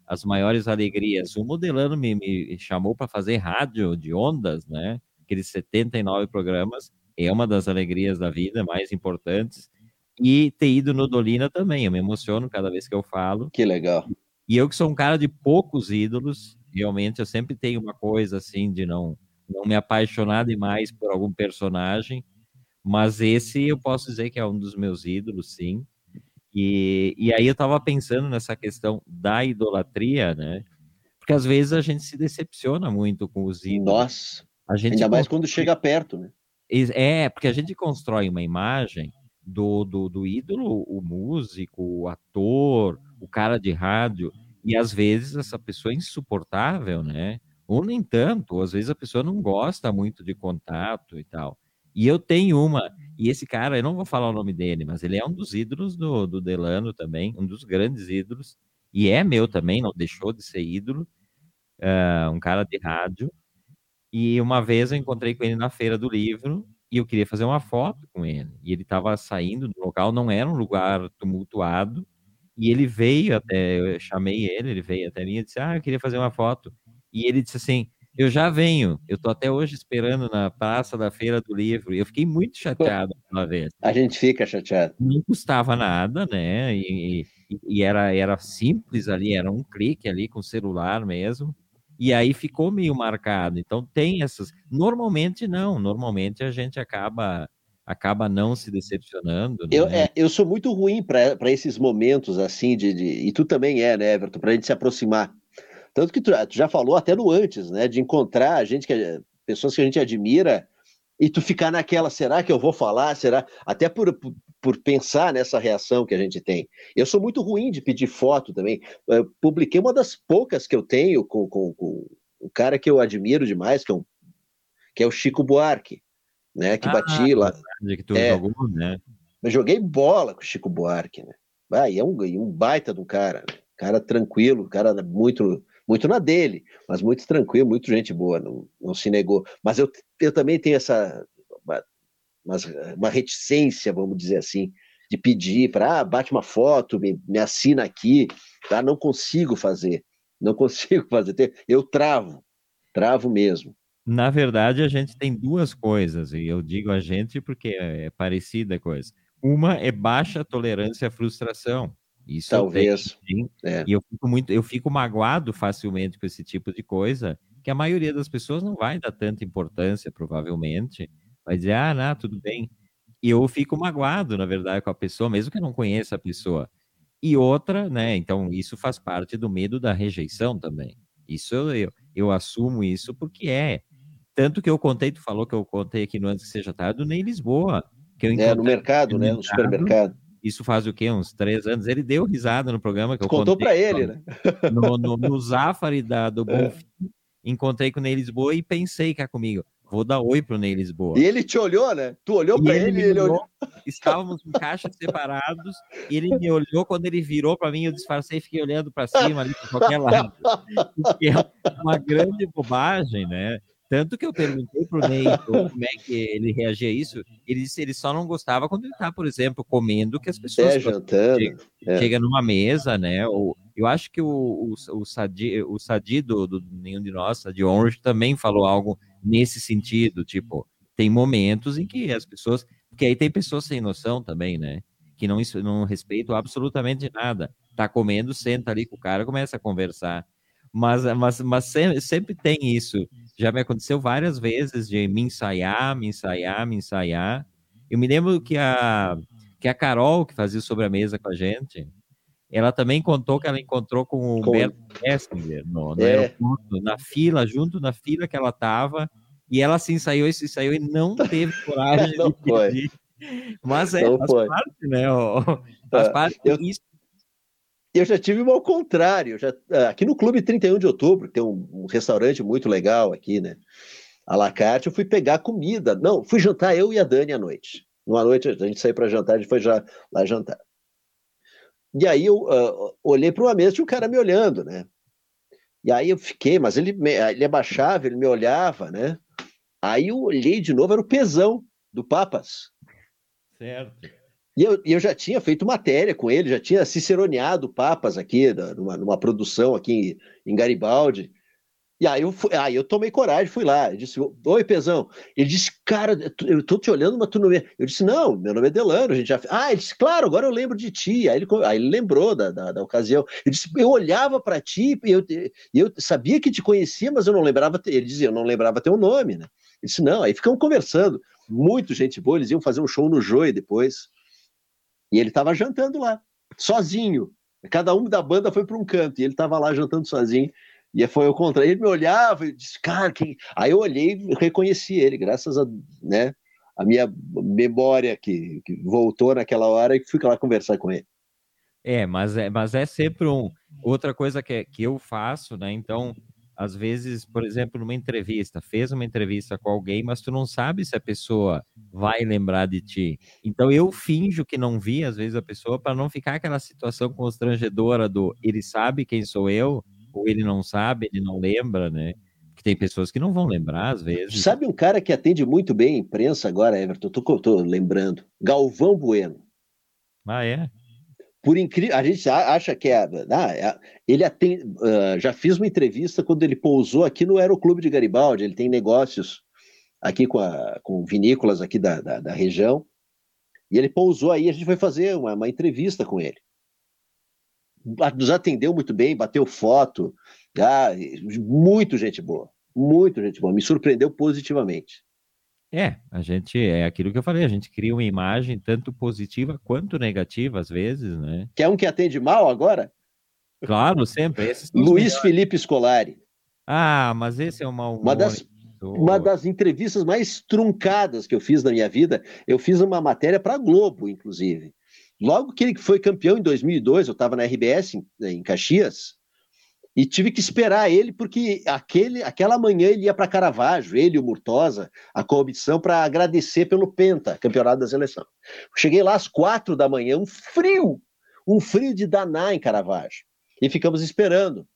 as maiores alegrias. O Modelano me, me chamou para fazer rádio de ondas, né? Aqueles 79 programas é uma das alegrias da vida mais importantes. E ter ido no Dolina também, eu me emociono cada vez que eu falo. Que legal. E eu que sou um cara de poucos ídolos, realmente eu sempre tenho uma coisa assim de não não me apaixonar demais por algum personagem, mas esse eu posso dizer que é um dos meus ídolos, sim. E, e aí eu estava pensando nessa questão da idolatria, né? Porque às vezes a gente se decepciona muito com os ídolos. Nossa, a gente ainda mais quando chega perto, né? É, porque a gente constrói uma imagem do, do, do ídolo, o músico, o ator, o cara de rádio, e às vezes essa pessoa é insuportável, né? Ou nem tanto, ou às vezes a pessoa não gosta muito de contato e tal. E eu tenho uma, e esse cara, eu não vou falar o nome dele, mas ele é um dos ídolos do, do Delano também, um dos grandes ídolos, e é meu também, não deixou de ser ídolo, ah, um cara de rádio. E uma vez eu encontrei com ele na feira do livro e eu queria fazer uma foto com ele. E ele estava saindo do local, não era um lugar tumultuado. E ele veio até, eu chamei ele, ele veio até mim e disse: Ah, eu queria fazer uma foto. E ele disse assim: Eu já venho, eu tô até hoje esperando na praça da feira do livro. E eu fiquei muito chateado [laughs] aquela vez. A gente fica chateado. Não custava nada, né? E, e- e era, era simples ali, era um clique ali com o celular mesmo. E aí ficou meio marcado. Então tem essas. Normalmente não, normalmente a gente acaba acaba não se decepcionando. Eu, né? é, eu sou muito ruim para esses momentos assim de, de- E tu também é, né, Everton? Para a gente se aproximar. Tanto que tu, tu já falou até no antes, né? De encontrar gente que pessoas que a gente admira e tu ficar naquela, será que eu vou falar? Será? Até por, por, por pensar nessa reação que a gente tem. Eu sou muito ruim de pedir foto também. Eu publiquei uma das poucas que eu tenho com, com, com o cara que eu admiro demais, que é, um, que é o Chico Buarque, né? Que Ah, bati lá. que tu É. jogou, né? Eu joguei bola com o Chico Buarque, né? E é um, um baita um cara, né? Cara tranquilo, cara muito, muito na dele, mas muito tranquilo, muito gente boa, não, não se negou. Mas eu, eu também tenho essa uma, uma reticência, vamos dizer assim, de pedir para ah, bate uma foto, me, me assina aqui, tá? Não consigo fazer, não [laughs] consigo fazer. Eu travo, travo mesmo. Na verdade, a gente tem duas coisas, e eu digo a gente porque é parecida a coisa. Uma é baixa tolerância à frustração. Isso Talvez, tenho, é. E eu fico muito, eu fico magoado facilmente com esse tipo de coisa, que a maioria das pessoas não vai dar tanta importância, provavelmente. Vai dizer, ah, não, tudo bem. E eu fico magoado, na verdade, com a pessoa, mesmo que eu não conheça a pessoa. E outra, né? Então, isso faz parte do medo da rejeição também. Isso eu, eu, eu assumo isso porque é. Tanto que eu contei, tu falou que eu contei aqui no Antes que Seja Tarde, nem em Lisboa. Que eu É, no mercado, né? No supermercado. Isso faz o quê? Uns três anos. Ele deu risada no programa que eu Contou pra ele, né? No, no, no Zafari da, do É. Bonfim, encontrei com o Ney Lisboa e pensei cá comigo, vou dar oi pro Ney Lisboa. E ele te olhou, né? Tu olhou pra ele ele me e ele olhou. olhou, Estávamos em caixas separados, e ele me olhou, quando ele virou para mim, eu disfarcei e fiquei olhando para cima ali para qualquer lado. [laughs] Porque é uma grande bobagem, né? Tanto que eu perguntei pro Ney como é que ele reagia a isso, ele disse que ele só não gostava quando ele tá, por exemplo, comendo que as pessoas É, jantando. chega, É. chega numa mesa, né? Ou, eu acho que o, o, o, Sadi, o Sadi do, do Nenhum de Nós, de Orange, também falou algo nesse sentido, tipo, tem momentos em que as pessoas, porque aí tem pessoas sem noção também, né? Que não, não respeitam absolutamente nada. Tá comendo, senta ali com o cara, começa a conversar. Mas, mas, mas sempre, sempre tem isso. Já me aconteceu várias vezes de me ensaiar, me ensaiar, me ensaiar. Eu me lembro que a, que a Carol, que fazia sobre a mesa com a gente, ela também contou que ela encontrou com o Humberto Kessinger no, no É. aeroporto, na fila, junto na fila que ela estava, e ela se ensaiou e se ensaiou e não [laughs] teve coragem Não de foi. pedir. Mas é, Não faz foi. parte, né? ó, Faz parte eu- disso. Eu já tive uma ao contrário. Já, ah, aqui no Clube 31 de Outubro, tem um, um restaurante muito legal aqui, né? A la carte, eu fui pegar comida. Não, fui jantar eu e a Dani à noite. Numa noite, a gente saiu para jantar, a gente foi já lá jantar. E aí eu ah, olhei para uma mesa e tinha um cara me olhando, né? E aí eu fiquei, mas ele, ele abaixava, ele me olhava, né? Aí eu olhei de novo, era o pesão do Papas. Certo. E eu, eu já tinha feito matéria com ele, já tinha ciceroneado papas aqui, numa, numa produção aqui em, em Garibaldi. E aí eu, fui, aí eu tomei coragem, fui lá. Eu disse, oi, Pezão. Ele disse, cara, eu tô- te olhando, mas tu não me... Eu disse, não, meu nome é Delano, a gente já... Ah, ele disse, claro, agora eu lembro de ti. Aí ele, aí ele lembrou da, da, da ocasião. Ele disse, eu olhava para ti e eu, eu sabia que te conhecia, mas eu não lembrava... Ele dizia, eu não lembrava teu nome, né? Ele disse, não. Aí ficamos conversando. Muito gente boa, eles iam fazer um show no Joy depois. E ele estava jantando lá, sozinho. Cada um da banda foi para um canto e ele estava lá jantando sozinho. E foi o contrário. Ele me olhava e disse, cara, quem... aí eu olhei e reconheci ele, graças a, né, a minha memória que, que voltou naquela hora e fui lá conversar com ele. É, mas é, mas é sempre um. Outra coisa que, é- que eu faço, né? Então, às vezes, por exemplo, numa entrevista, fez uma entrevista com alguém, mas tu não sabe se a pessoa vai lembrar de ti. Então, eu finjo que não vi, às vezes, a pessoa, para não ficar aquela situação constrangedora do ele sabe quem sou eu, ou ele não sabe, ele não lembra, né? Que tem pessoas que não vão lembrar, às vezes. Sabe um cara que atende muito bem a imprensa agora, Everton? Tô, tô lembrando. Galvão Bueno. Ah, é? Por incrível, a gente acha que é, ah, ele atende, ah, já fiz uma entrevista quando ele pousou aqui no Aeroclube de Garibaldi, ele tem negócios aqui com, a- com vinícolas aqui da, da, da região, e ele pousou aí, a gente foi fazer uma, uma entrevista com ele. Nos atendeu muito bem, bateu foto, ah, muito gente boa, muito gente boa, me surpreendeu positivamente. É, a gente, é aquilo que eu falei, a gente cria uma imagem tanto positiva quanto negativa, às vezes, né? Quer um que atende mal agora? Claro, sempre. Luiz. Felipe Scolari. Ah, mas esse é uma Uma das, uma das entrevistas mais truncadas que eu fiz na minha vida, eu fiz uma matéria para a Globo, inclusive. Logo que ele foi campeão em 2002, eu estava na RBS em, em Caxias, E tive que esperar ele, porque aquele, aquela manhã ele ia para Caravaggio, ele e o Murtosa, a comissão, para agradecer pelo Penta, campeonato da seleção. Cheguei lá às quatro da manhã, um frio, um frio de danar em Caravaggio. E ficamos esperando.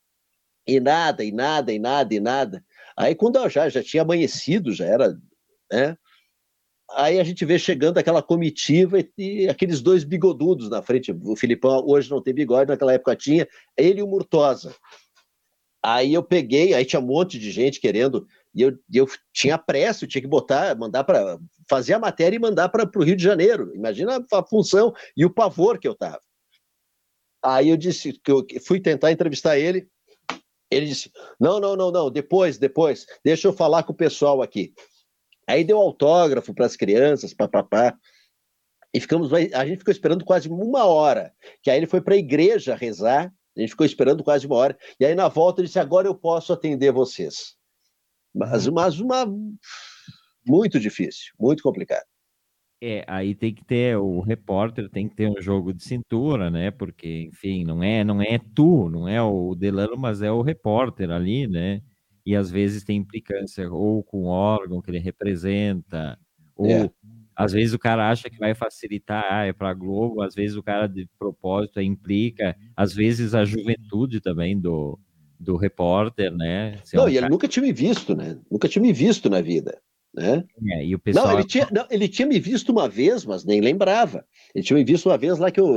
E nada, e nada, e nada, e nada. Aí quando eu já, já tinha amanhecido, já era, né? Aí a gente vê chegando aquela comitiva e, e, aqueles dois bigodudos na frente. O Filipão hoje não tem bigode, naquela época tinha, ele e o Murtosa. Aí eu peguei, aí tinha um monte de gente querendo, e eu, eu tinha pressa, eu tinha que botar, mandar para fazer a matéria e mandar para o Rio de Janeiro. Imagina a função e o pavor que eu tava. Aí eu disse que eu fui tentar entrevistar ele. Ele disse: Não, não, não, não, depois, depois, deixa eu falar com o pessoal aqui. Aí deu autógrafo para as crianças, papapá. E ficamos, a gente ficou esperando quase uma hora. Que aí ele foi para a igreja rezar. A gente ficou esperando quase uma hora. E aí na volta ele disse: Agora eu posso atender vocês. Mas, uhum. mas uma muito difícil, muito complicado. É, aí tem que ter o repórter tem que ter um jogo de cintura, né? Porque, enfim, não é, não é tu, não é o Delano, mas é o repórter ali, né? E às vezes tem implicância ou com o órgão que ele representa, ou é. Às vezes o cara acha que vai facilitar, ah, é para Globo, às vezes o cara de propósito implica, às vezes a juventude também do, do repórter, né? Se é não, é um e ele cara... nunca tinha me visto, né? Nunca tinha me visto na vida. Né? É, e o pessoal... não, ele tinha, não, ele tinha me visto uma vez, mas nem lembrava. Ele tinha me visto uma vez lá que eu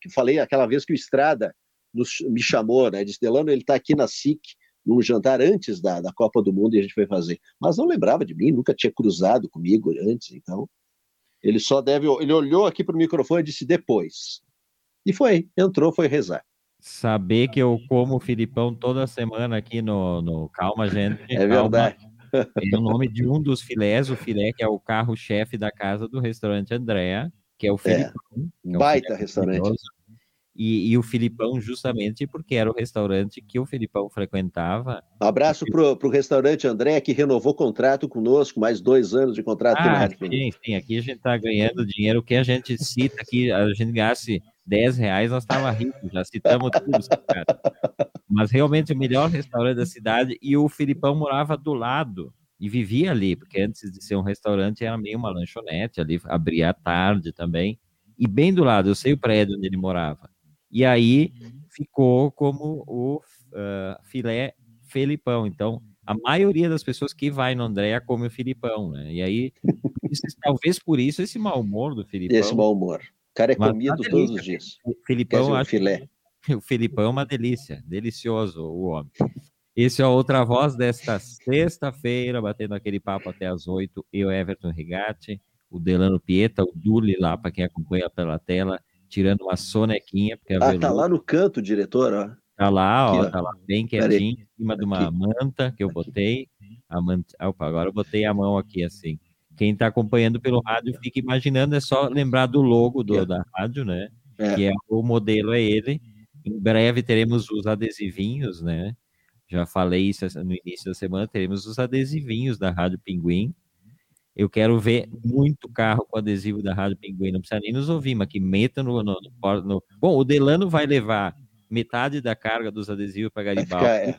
que falei, aquela vez que o Estrada nos, me chamou, né? Disse, Delano, ele está aqui na SIC, num jantar antes da, da Copa do Mundo e a gente foi fazer. Mas não lembrava de mim, nunca tinha cruzado comigo antes, então. Ele só deve. Ele olhou aqui para o microfone e disse depois. E foi, entrou, foi rezar. Saber que eu como o Filipão toda semana aqui no, no Calma, gente. É verdade. Calma é o nome de um dos filés, o filé que é o carro-chefe da casa do restaurante Andréa, que é o é, Filipão. É, é baita restaurante. E, e, o Filipão, justamente porque era o restaurante que o Filipão frequentava. Um abraço para o restaurante André, que renovou contrato conosco, mais dois anos de contrato ah, sim, sim, aqui a gente está ganhando dinheiro, o que a gente cita aqui, a gente gaste 10 reais, nós estava rico, já citamos tudo, cara. Mas realmente o melhor restaurante da cidade, e o Filipão morava do lado, e vivia ali, porque antes de ser um restaurante era meio uma lanchonete, ali abria à tarde também, e bem do lado, eu sei o prédio onde ele morava. E aí ficou como o uh, filé Felipão. Então, a maioria das pessoas que vai no Andréa come o Filipão, né? E aí, isso, talvez por isso esse mau humor do Filipão. Esse mau humor. O cara é comido todos os dias. O Filipão, acho filé. o Filipão é uma delícia, delicioso o homem. Esse é a outra voz desta sexta-feira, batendo aquele papo até as oito. Eu, Everton Rigatti, o Delano Pieta, o Duli lá, para quem acompanha pela tela, tirando uma sonequinha. Porque ah, tá lá no canto, diretor, ó. Tá lá, ó, Aqui, ó. tá lá bem quietinho, em cima de uma manta que eu botei. A manta... Opa, agora eu botei a mão aqui assim. Quem está acompanhando pelo rádio fica imaginando, é só lembrar do logo do, da rádio, né? É. Que é o modelo é ele. Em breve teremos os adesivinhos, né? Já falei isso no início da semana, teremos os adesivinhos da Rádio Pinguim. Eu quero ver muito carro com adesivo da Rádio Pinguim, não precisa nem nos ouvir, mas que meta no, no, no, no... Bom, o Delano vai levar metade da carga dos adesivos para Garibaldi. É.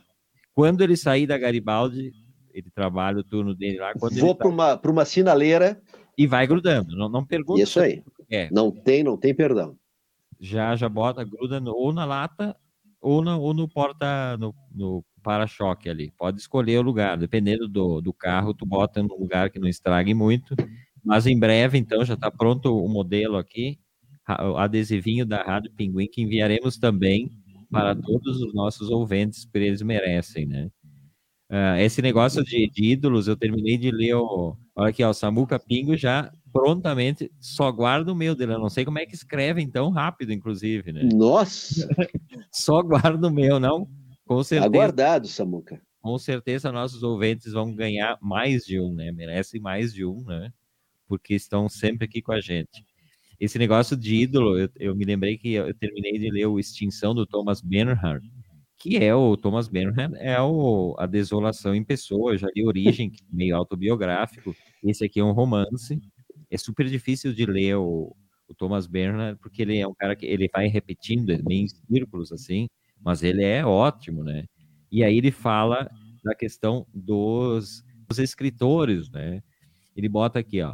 Quando ele sair da Garibaldi, ele trabalha o turno dele lá. Quando Vou para uma, uma sinaleira. E vai grudando, não, não pergunta. Isso aí. É. Não tem, não tem perdão. Já, já bota, gruda no, ou na lata ou, na, ou no porta, no, no para-choque ali. Pode escolher o lugar, dependendo do, do carro, tu bota no lugar que não estrague muito. Mas em breve, então, já está pronto o modelo aqui, o adesivinho da Rádio Pinguim, que enviaremos também para todos os nossos ouvintes, porque eles merecem, né? Uh, esse negócio de, de, ídolos, eu terminei de ler o. Olha aqui, ó, o Samuca Pingo já prontamente só guarda o meu dele. Eu não sei como é que escrevem tão rápido, inclusive, né? Nossa! [laughs] só guarda o meu, não? Com certeza. Aguardado, Samuca. Com certeza nossos ouvintes vão ganhar mais de um, né? Merecem mais de um, né? Porque estão sempre aqui com a gente. Esse negócio de ídolo, eu, eu me lembrei que eu terminei de ler o Extinção do Thomas Bernhard que é o Thomas Bernhard, é o, a desolação em pessoa, já li Origem, é meio autobiográfico, esse aqui é um romance, é super difícil de ler o, o Thomas Bernhard, porque ele é um cara que ele vai repetindo, é meio em círculos assim, mas ele é ótimo, né? E aí ele fala da questão dos, dos escritores, né? Ele bota aqui, ó.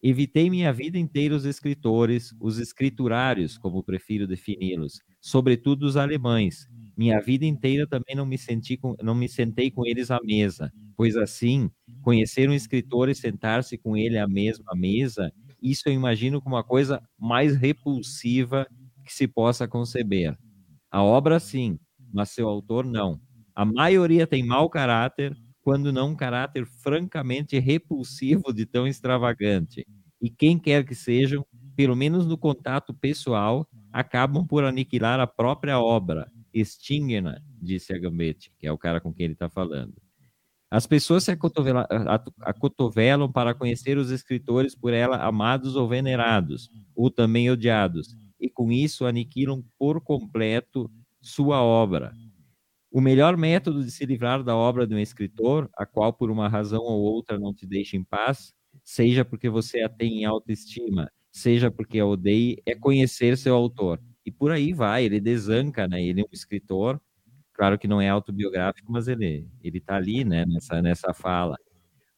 Evitei minha vida inteira os escritores, os escriturários, como prefiro defini-los, sobretudo os alemães. Minha vida inteira também não me senti com, não me sentei com eles à mesa, pois assim, conhecer um escritor e sentar-se com ele à mesma mesa, isso eu imagino como uma coisa mais repulsiva que se possa conceber. A obra sim, mas seu autor não. A maioria tem mau caráter, quando não um caráter francamente repulsivo de tão extravagante. E quem quer que sejam, pelo menos no contato pessoal, acabam por aniquilar a própria obra, extinguem-na, disse Agamben, que é o cara com quem ele está falando. As pessoas se acotovela- a- acotovelam para conhecer os escritores por ela amados ou venerados, ou também odiados, e com isso aniquilam por completo sua obra. O melhor método de se livrar da obra de um escritor, a qual por uma razão ou outra não te deixa em paz, seja porque você a tem em autoestima, seja porque a odeie, é conhecer seu autor. E por aí vai, ele desanca, né? Ele é um escritor, claro que não é autobiográfico, mas ele ele tá ali, né, nessa nessa fala.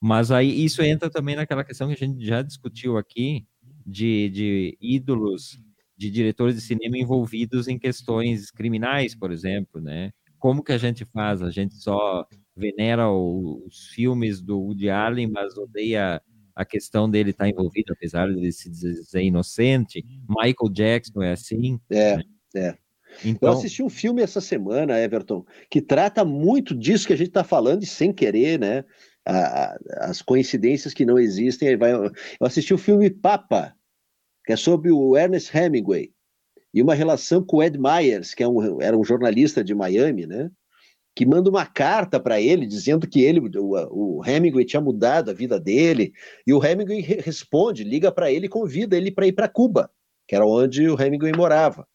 Mas aí isso entra também naquela questão que a gente já discutiu aqui de, de ídolos de diretores de cinema envolvidos em questões criminais, por exemplo, né? Como que a gente faz? A gente só venera o- os filmes do Woody Allen, mas odeia a questão dele estar envolvido, apesar de ele se dizer inocente. Michael Jackson é assim. É, né? é. Então, Eu assisti um filme essa semana, Everton, que trata muito disso que a gente está falando e sem querer, né? A- a- as coincidências que não existem. vai- Eu assisti o filme Papa, que é sobre o Ernest Hemingway, e uma relação com o Ed Myers, que é um- era um jornalista de Miami, né? Que manda uma carta para ele dizendo que ele, o, o Hemingway tinha mudado a vida dele, e o Hemingway re- responde, liga para ele e convida ele para ir para Cuba, que era onde o Hemingway morava.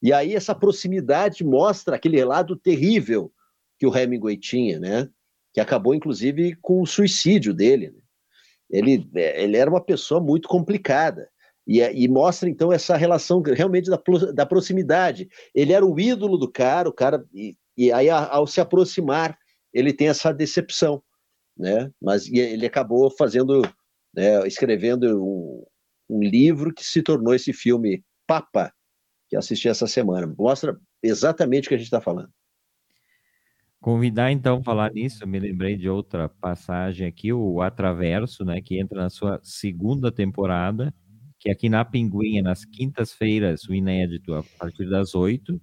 E aí essa proximidade mostra aquele lado terrível que o Hemingway tinha, né? Que acabou inclusive com o suicídio dele. né? Ele, é, ele era uma pessoa muito complicada. E, é- e mostra então essa relação realmente da, da proximidade. Ele era o ídolo do cara, o cara e, e aí a- ao se aproximar ele tem essa decepção, né? Mas ele acabou fazendo, né, escrevendo um, um livro que se tornou esse filme Papa, que assisti essa semana. Mostra exatamente o que a gente está falando. Convidar então falar nisso, me lembrei de outra passagem aqui, o Atraverso, né, que entra na sua segunda temporada, que aqui na Pinguinha, nas quintas-feiras, o inédito a partir das 8,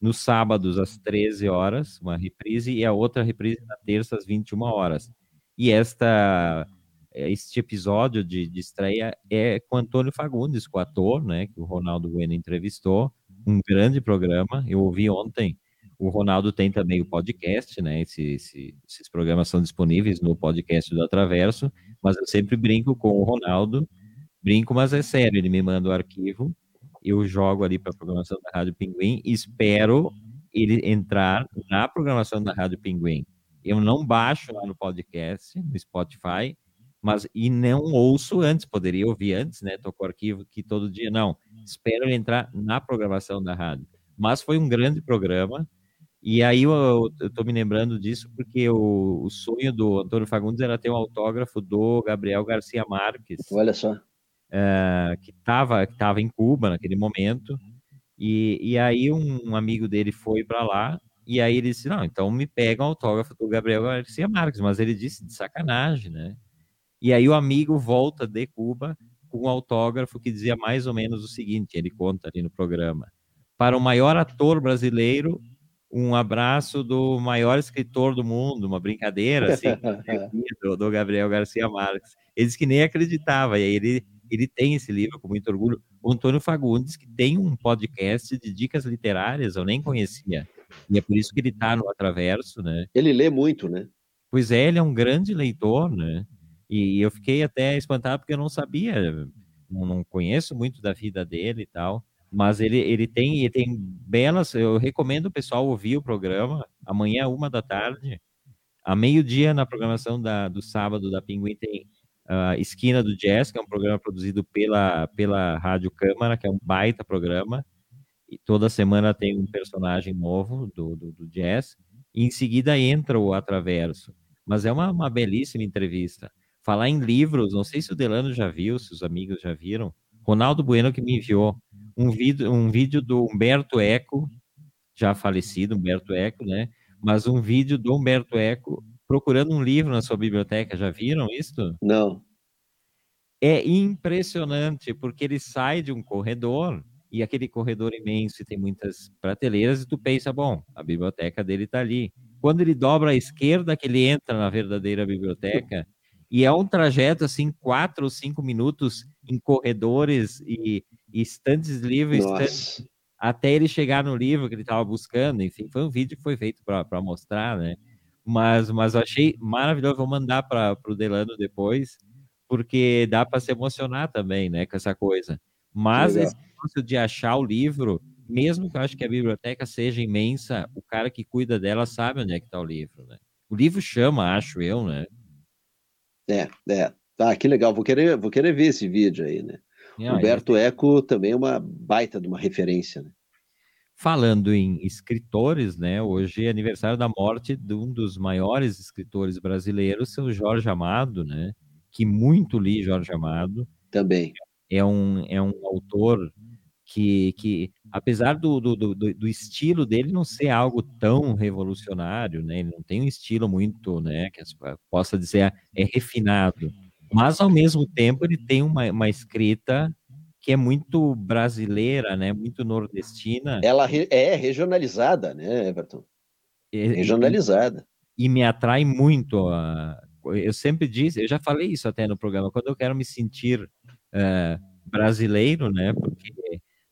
nos sábados às 13 horas, uma reprise, e a outra reprise na terça às 21 horas. E esta este episódio de, de estreia é com Antônio Fagundes, com o ator, né, que o Ronaldo Bueno entrevistou, um grande programa, eu ouvi ontem, o Ronaldo tem também o podcast, né? Esse, esse- esses programas são disponíveis no podcast do Atraverso, mas eu sempre brinco com o Ronaldo, brinco, mas é sério, ele me manda o arquivo, eu jogo ali para a programação da Rádio Pinguim, e espero ele entrar na programação da Rádio Pinguim. Eu não baixo lá no podcast, no Spotify, mas e não ouço antes, poderia ouvir antes, né? Tô com o arquivo aqui todo dia, não. Espero ele entrar na programação da rádio. Mas foi um grande programa, e aí eu, eu tô me lembrando disso porque o, o sonho do Antônio Fagundes era ter um autógrafo do Gabriel Garcia Marques. Olha só. Que estava que tava em Cuba naquele momento. E, e aí um, amigo dele foi para lá e aí ele disse, não, então me pega um autógrafo do Gabriel Garcia Marques, mas ele disse de sacanagem, né? E aí o amigo volta de Cuba com um autógrafo que dizia mais ou menos o seguinte, ele conta ali no programa. Para o maior ator brasileiro, um abraço do maior escritor do mundo, uma brincadeira assim, [laughs] do, do Gabriel Garcia Marques. Ele disse que nem acreditava, e aí ele, ele tem esse livro com muito orgulho. O Antônio Fagundes, que tem um podcast de dicas literárias, eu nem conhecia. E é por isso que ele está no Atraverso, né? Ele lê muito, né? Pois é, ele é um grande leitor, né? E eu fiquei até espantado porque eu não sabia, não, conheço muito da vida dele e tal, mas ele, ele tem ele tem belas. Eu recomendo o pessoal ouvir o programa amanhã, uma da tarde, a meio-dia na programação da, do sábado da Pinguim tem a Esquina do Jazz, que é um programa produzido pela, pela Rádio Câmara, que é um baita programa. E toda semana tem um personagem novo do, do, do jazz. e em seguida entra o Atraverso. Mas é uma, uma belíssima entrevista. Falar em livros, não sei se o Delano já viu, se os amigos já viram. Ronaldo Bueno que me enviou um vídeo, um vídeo do Humberto Eco, já falecido, Humberto Eco, né? Mas um vídeo do Humberto Eco procurando um livro na sua biblioteca. Já viram isso? Não. É impressionante, porque ele sai de um corredor e aquele corredor imenso e tem muitas prateleiras, e tu pensa, bom, a biblioteca dele está ali. Quando ele dobra à esquerda, que ele entra na verdadeira biblioteca, e é um trajeto assim, quatro ou cinco minutos em corredores e, e estantes livres, estantes, até ele chegar no livro que ele estava buscando. Enfim, foi um vídeo que foi feito para mostrar, né? Mas, mas eu achei maravilhoso. Vou mandar para o Delano depois, porque dá para se emocionar também, né, com essa coisa. Mas Legal. esse negócio de achar o livro, mesmo que eu acho que a biblioteca seja imensa, o cara que cuida dela sabe onde é que está o livro, né? O livro chama, acho eu, né? É, é. Tá, que legal. Vou querer, vou querer ver esse vídeo aí, né? Ah, Humberto Eco também é uma baita de uma referência, né? Falando em escritores, né? Hoje é aniversário da morte de um dos maiores escritores brasileiros, seu Jorge Amado, né? Que muito li Jorge Amado. Também. É um, é um autor que, que apesar do, do, do, do estilo dele não ser algo tão revolucionário, né? Ele não tem um estilo muito, né? Que possa dizer é refinado, mas ao mesmo tempo ele tem uma, uma escrita que é muito brasileira, né? Muito nordestina. Ela re- é regionalizada, né, Everton? E- Regionalizada. E me atrai muito. A... Eu sempre disse, eu já falei isso até no programa, quando eu quero me sentir eh, brasileiro, né? Porque,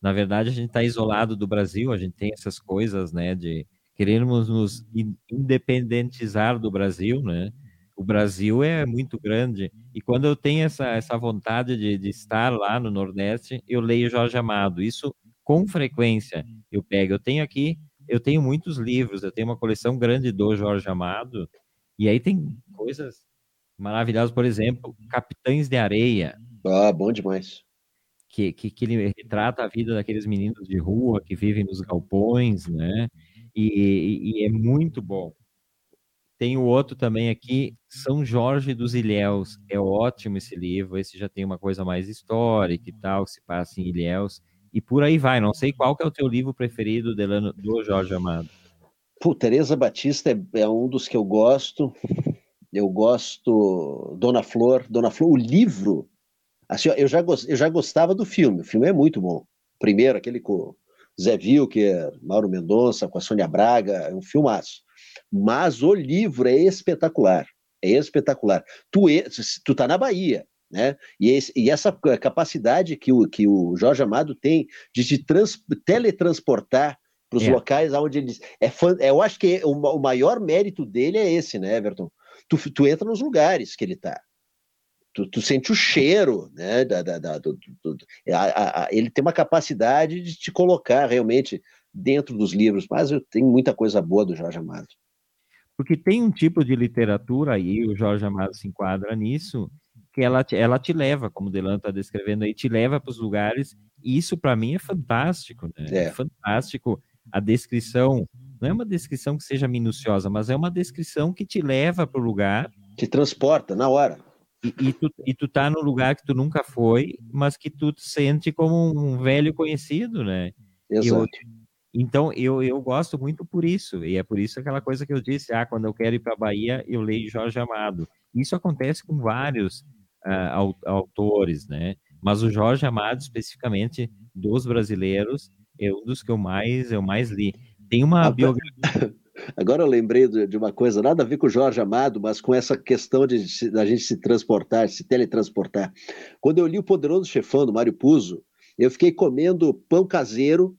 na verdade, a gente está isolado do Brasil, a gente tem essas coisas, né? De querermos nos in- independentizar do Brasil, né? O Brasil é muito grande. E quando eu tenho essa, essa vontade de, de estar lá no Nordeste, eu leio Jorge Amado. Isso com frequência eu pego. Eu tenho aqui, eu tenho muitos livros, eu tenho uma coleção grande do Jorge Amado, e aí tem coisas maravilhosas, por exemplo, Capitães de Areia. Ah, bom demais. Que, que, que ele retrata a vida daqueles meninos de rua que vivem nos galpões, né? E, e- e é muito bom. Tem o outro também aqui, São Jorge dos Ilhéus. É ótimo esse livro. Esse já tem uma coisa mais histórica e tal, que se passa em Ilhéus. E por aí vai. Não sei qual que é o teu livro preferido, Delano, do Jorge Amado. Pô, Tereza Batista é, é um dos que eu gosto. Eu gosto Dona Flor, Dona Flor, o livro. Assim, ó, eu já, eu já gostava do filme. O filme é muito bom. Primeiro, aquele com Zé Wilker, Mauro Mendonça, com a Sônia Braga, é um filmaço. Mas o livro é espetacular. É espetacular. Tu, tu tá na Bahia, né? E, esse- e essa capacidade que o, que o Jorge Amado tem de te trans- teletransportar para os É. locais onde eles. É fan- eu acho que o, ma- o maior mérito dele é esse, né, Everton? Tu, tu entra nos lugares que ele está. Tu, tu sente o cheiro, né? Da, da, da- do- do- a- a- ele tem uma capacidade de te colocar realmente dentro dos livros, mas eu tenho muita coisa boa do Jorge Amado. Porque tem um tipo de literatura, e o Jorge Amado se enquadra nisso, que ela te, ela te leva, como o Delano está descrevendo aí, te leva para os lugares, e isso para mim é fantástico, né? É. fantástico a descrição, não é uma descrição que seja minuciosa, mas é uma descrição que te leva para o lugar. Te transporta na hora. E, e, tu, e tu tá no lugar que tu nunca foi, mas que tu te sente como um velho conhecido, né? Exato. Eu, então, eu, eu gosto muito por isso, e é por isso aquela coisa que eu disse, ah, quando eu quero ir para a Bahia, eu leio Jorge Amado. Isso acontece com vários ah, au- autores, né? Mas o Jorge Amado, especificamente dos brasileiros, é um dos que eu mais, eu mais li. Tem uma biografia... [laughs] Agora eu lembrei de uma coisa, nada a ver com o Jorge Amado, mas com essa questão de da gente se transportar, se teletransportar. Quando eu li O Poderoso Chefão, do Mário Puzo, eu fiquei comendo pão caseiro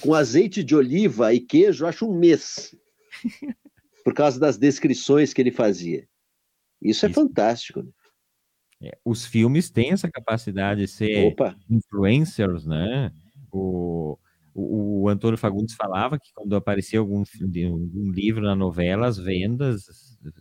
com azeite de oliva e queijo, acho um mês, [laughs] por causa das descrições que ele fazia. Isso é fantástico. né? É, os filmes têm essa capacidade de ser Opa. influencers, né? O, o, o Antônio Fagundes falava que quando aparecia algum, algum livro na novela, as vendas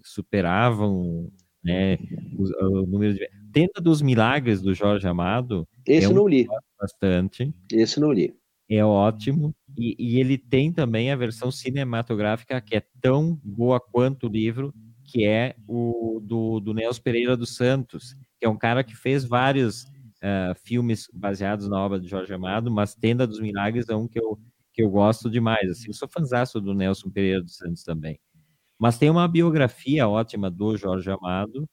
superavam né, os- o, número de. Tenda dos Milagres do Jorge Amado. Esse é um não li. Bastante. Esse não li. É ótimo. E, e ele tem também a versão cinematográfica que é tão boa quanto o livro, que é o do, do Nelson Pereira dos Santos, que é um cara que fez vários uh, filmes baseados na obra de Jorge Amado, mas Tenda dos Milagres é um que eu, que eu gosto demais. Assim, eu sou fãzaço do Nelson Pereira dos Santos também. Mas tem uma biografia ótima do Jorge Amado,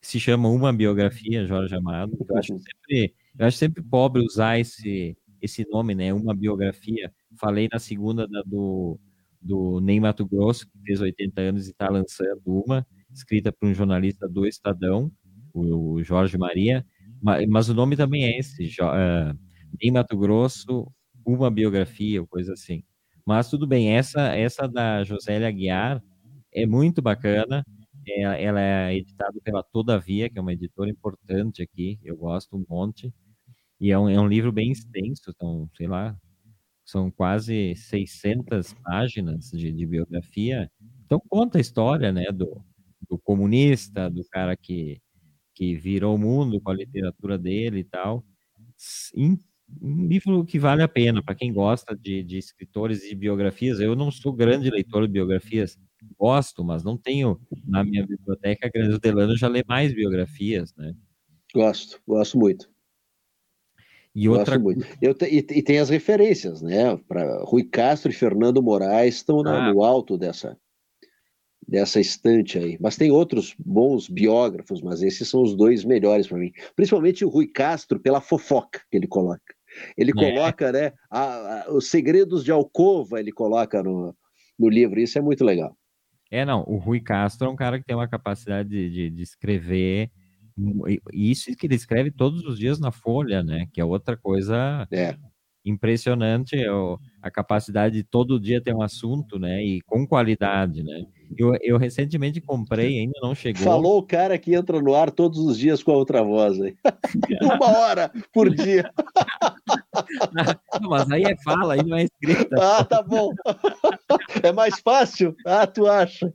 que se chama Uma Biografia, Jorge Amado. Eu acho sempre, eu acho sempre pobre usar esse, esse nome, né? Uma biografia. Falei na segunda da, do, do Ney Mato Grosso, que fez 80 anos e está lançando uma, escrita por um jornalista do Estadão, o, o Jorge Maria, mas, mas, o nome também é esse, uh, Ney Mato Grosso, uma biografia, ou coisa assim. Mas tudo bem, essa, essa da Josélia Aguiar é muito bacana, é, ela é editada pela Todavia, que é uma editora importante aqui, eu gosto um monte, e é um, é um livro bem extenso, então, sei lá, são quase 600 páginas de, de biografia. Então, conta a história né, do, do comunista, do cara que, que virou o mundo com a literatura dele e tal. um livro que vale a pena para quem gosta de, de escritores e biografias. Eu não sou grande leitor de biografias, gosto, mas não tenho na minha biblioteca. A Delano já lê mais biografias, né? Gosto, gosto muito. E outra muito. Eu te, e, e, tem as referências, né? Para Rui Castro e Fernando Moraes estão ah. no alto dessa dessa estante aí. Mas tem outros bons biógrafos, mas esses são os dois melhores para mim. Principalmente o Rui Castro pela fofoca que ele coloca. Ele é. coloca, né? A, a, os segredos de Alcova ele coloca no, no livro. Isso é muito legal. É, não. O Rui Castro é um cara que tem uma capacidade de, de, de escrever isso que ele escreve todos os dias na Folha, né? Que é outra coisa é. impressionante, é a capacidade de todo dia ter um assunto, né? E com qualidade, né? Eu, eu recentemente comprei, [laughs] ainda não chegou. Falou o cara que entra no ar todos os dias com a outra voz aí. [laughs] Uma hora por dia. [laughs] Não, mas aí é fala, aí não é escrita. Ah, tá bom. É mais fácil? Ah, tu acha?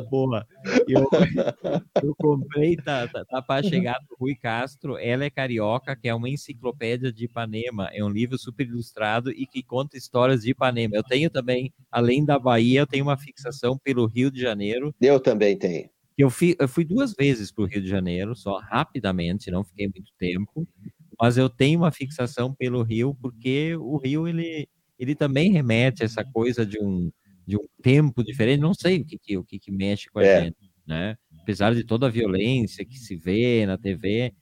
Boa. Eu, [laughs] eu comprei, tá, tá, tá para chegar do Rui Castro. Ela é Carioca, que é uma enciclopédia de Ipanema. É um livro super ilustrado e que conta histórias de Ipanema. Eu tenho também, além da Bahia, eu tenho uma fixação pelo Rio de Janeiro. Eu também tenho. Eu fui, eu fui duas vezes para o Rio de Janeiro, só rapidamente, não fiquei muito tempo, mas eu tenho uma fixação pelo Rio, porque o Rio, ele, ele também remete a essa coisa de um, de um tempo diferente, não sei o que, que, o que, que mexe com a é. gente, né? Apesar de toda a violência que se vê na TV,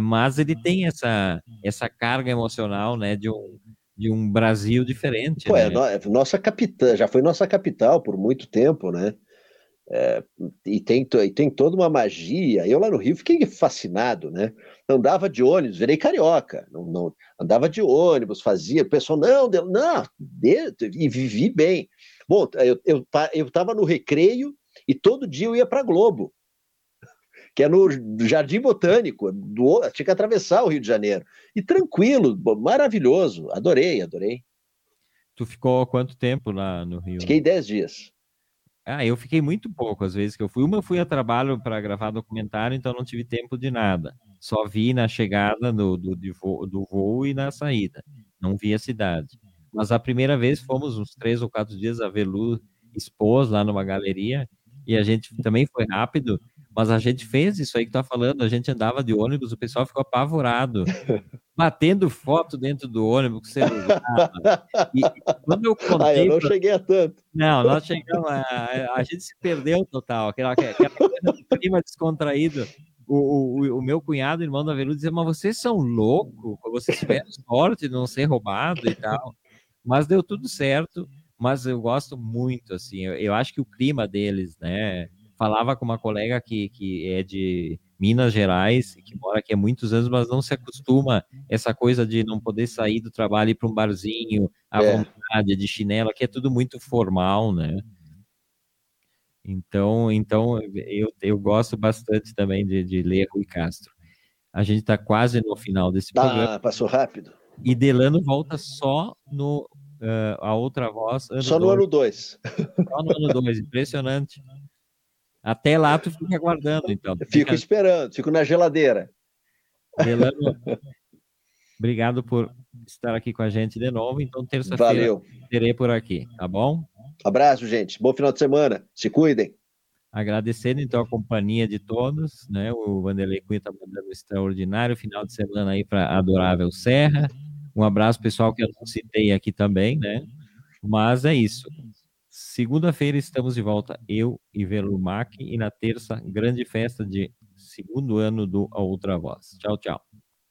mas ele tem essa, essa carga emocional, né, de um, de um Brasil diferente. Pô, né? é, é nossa capital, já foi nossa capital por muito tempo, né? É, e, tem, e tem toda uma magia. Eu lá no Rio fiquei fascinado, né? Andava de ônibus, virei carioca, não, não andava de ônibus, fazia, o pessoal, não, não, de, e vivi bem. Bom, eu estava eu, eu no recreio e todo dia eu ia para Globo que é no Jardim Botânico, do, tinha que atravessar o Rio de Janeiro. E tranquilo, maravilhoso, adorei, adorei. Tu ficou quanto tempo lá no Rio? Fiquei dez dias. Ah, eu fiquei muito pouco às vezes que eu fui. Uma fui a trabalho para gravar documentário, então não tive tempo de nada. Só vi na chegada do, do, voo, do voo e na saída. Não vi a cidade. Mas a primeira vez fomos uns três ou quatro dias a ver Lu expôs lá numa galeria e a gente também foi rápido mas a gente fez isso aí que tá falando, a gente andava de ônibus, o pessoal ficou apavorado, [laughs] batendo foto dentro do ônibus com celular. E quando eu contei... [laughs] Ah, eu não cheguei a tanto. Não, nós chegamos, a, a gente se perdeu total, aquela, aquela clima descontraído. O, o, o, meu cunhado, irmão da Velu, dizia, mas vocês são loucos, vocês tiveram sorte de não ser roubado e tal. Mas deu tudo certo, mas eu gosto muito, assim, eu, eu acho que o clima deles, né, falava com uma colega que, que é de Minas Gerais, que mora aqui há muitos anos, mas não se acostuma essa coisa de não poder sair do trabalho e ir para um barzinho à é. vontade, de chinelo, que é tudo muito formal, né? Então, então eu, eu gosto bastante também de, de ler Rui Castro. A gente está quase no final desse ah, programa. Passou rápido. E Delano volta só no uh, a outra voz. Só no dois. ano 2. Só no ano 2, impressionante. Até lá tu fica aguardando, então. Fico fica... esperando, fico na geladeira. Delano, Obrigado por estar aqui com a gente de novo. Então, terça-feira terei por aqui, tá bom? Abraço, gente. Bom final de semana. Se cuidem. Agradecendo então a companhia de todos, né? O Vanderlei Cunha está mandando um extraordinário final de semana aí para Adorável Serra. Um abraço pessoal que eu não citei aqui também, né? Mas é isso. Segunda-feira estamos de volta, eu e Velumac, e na terça, grande festa de segundo ano do A Outra Voz. Tchau, tchau.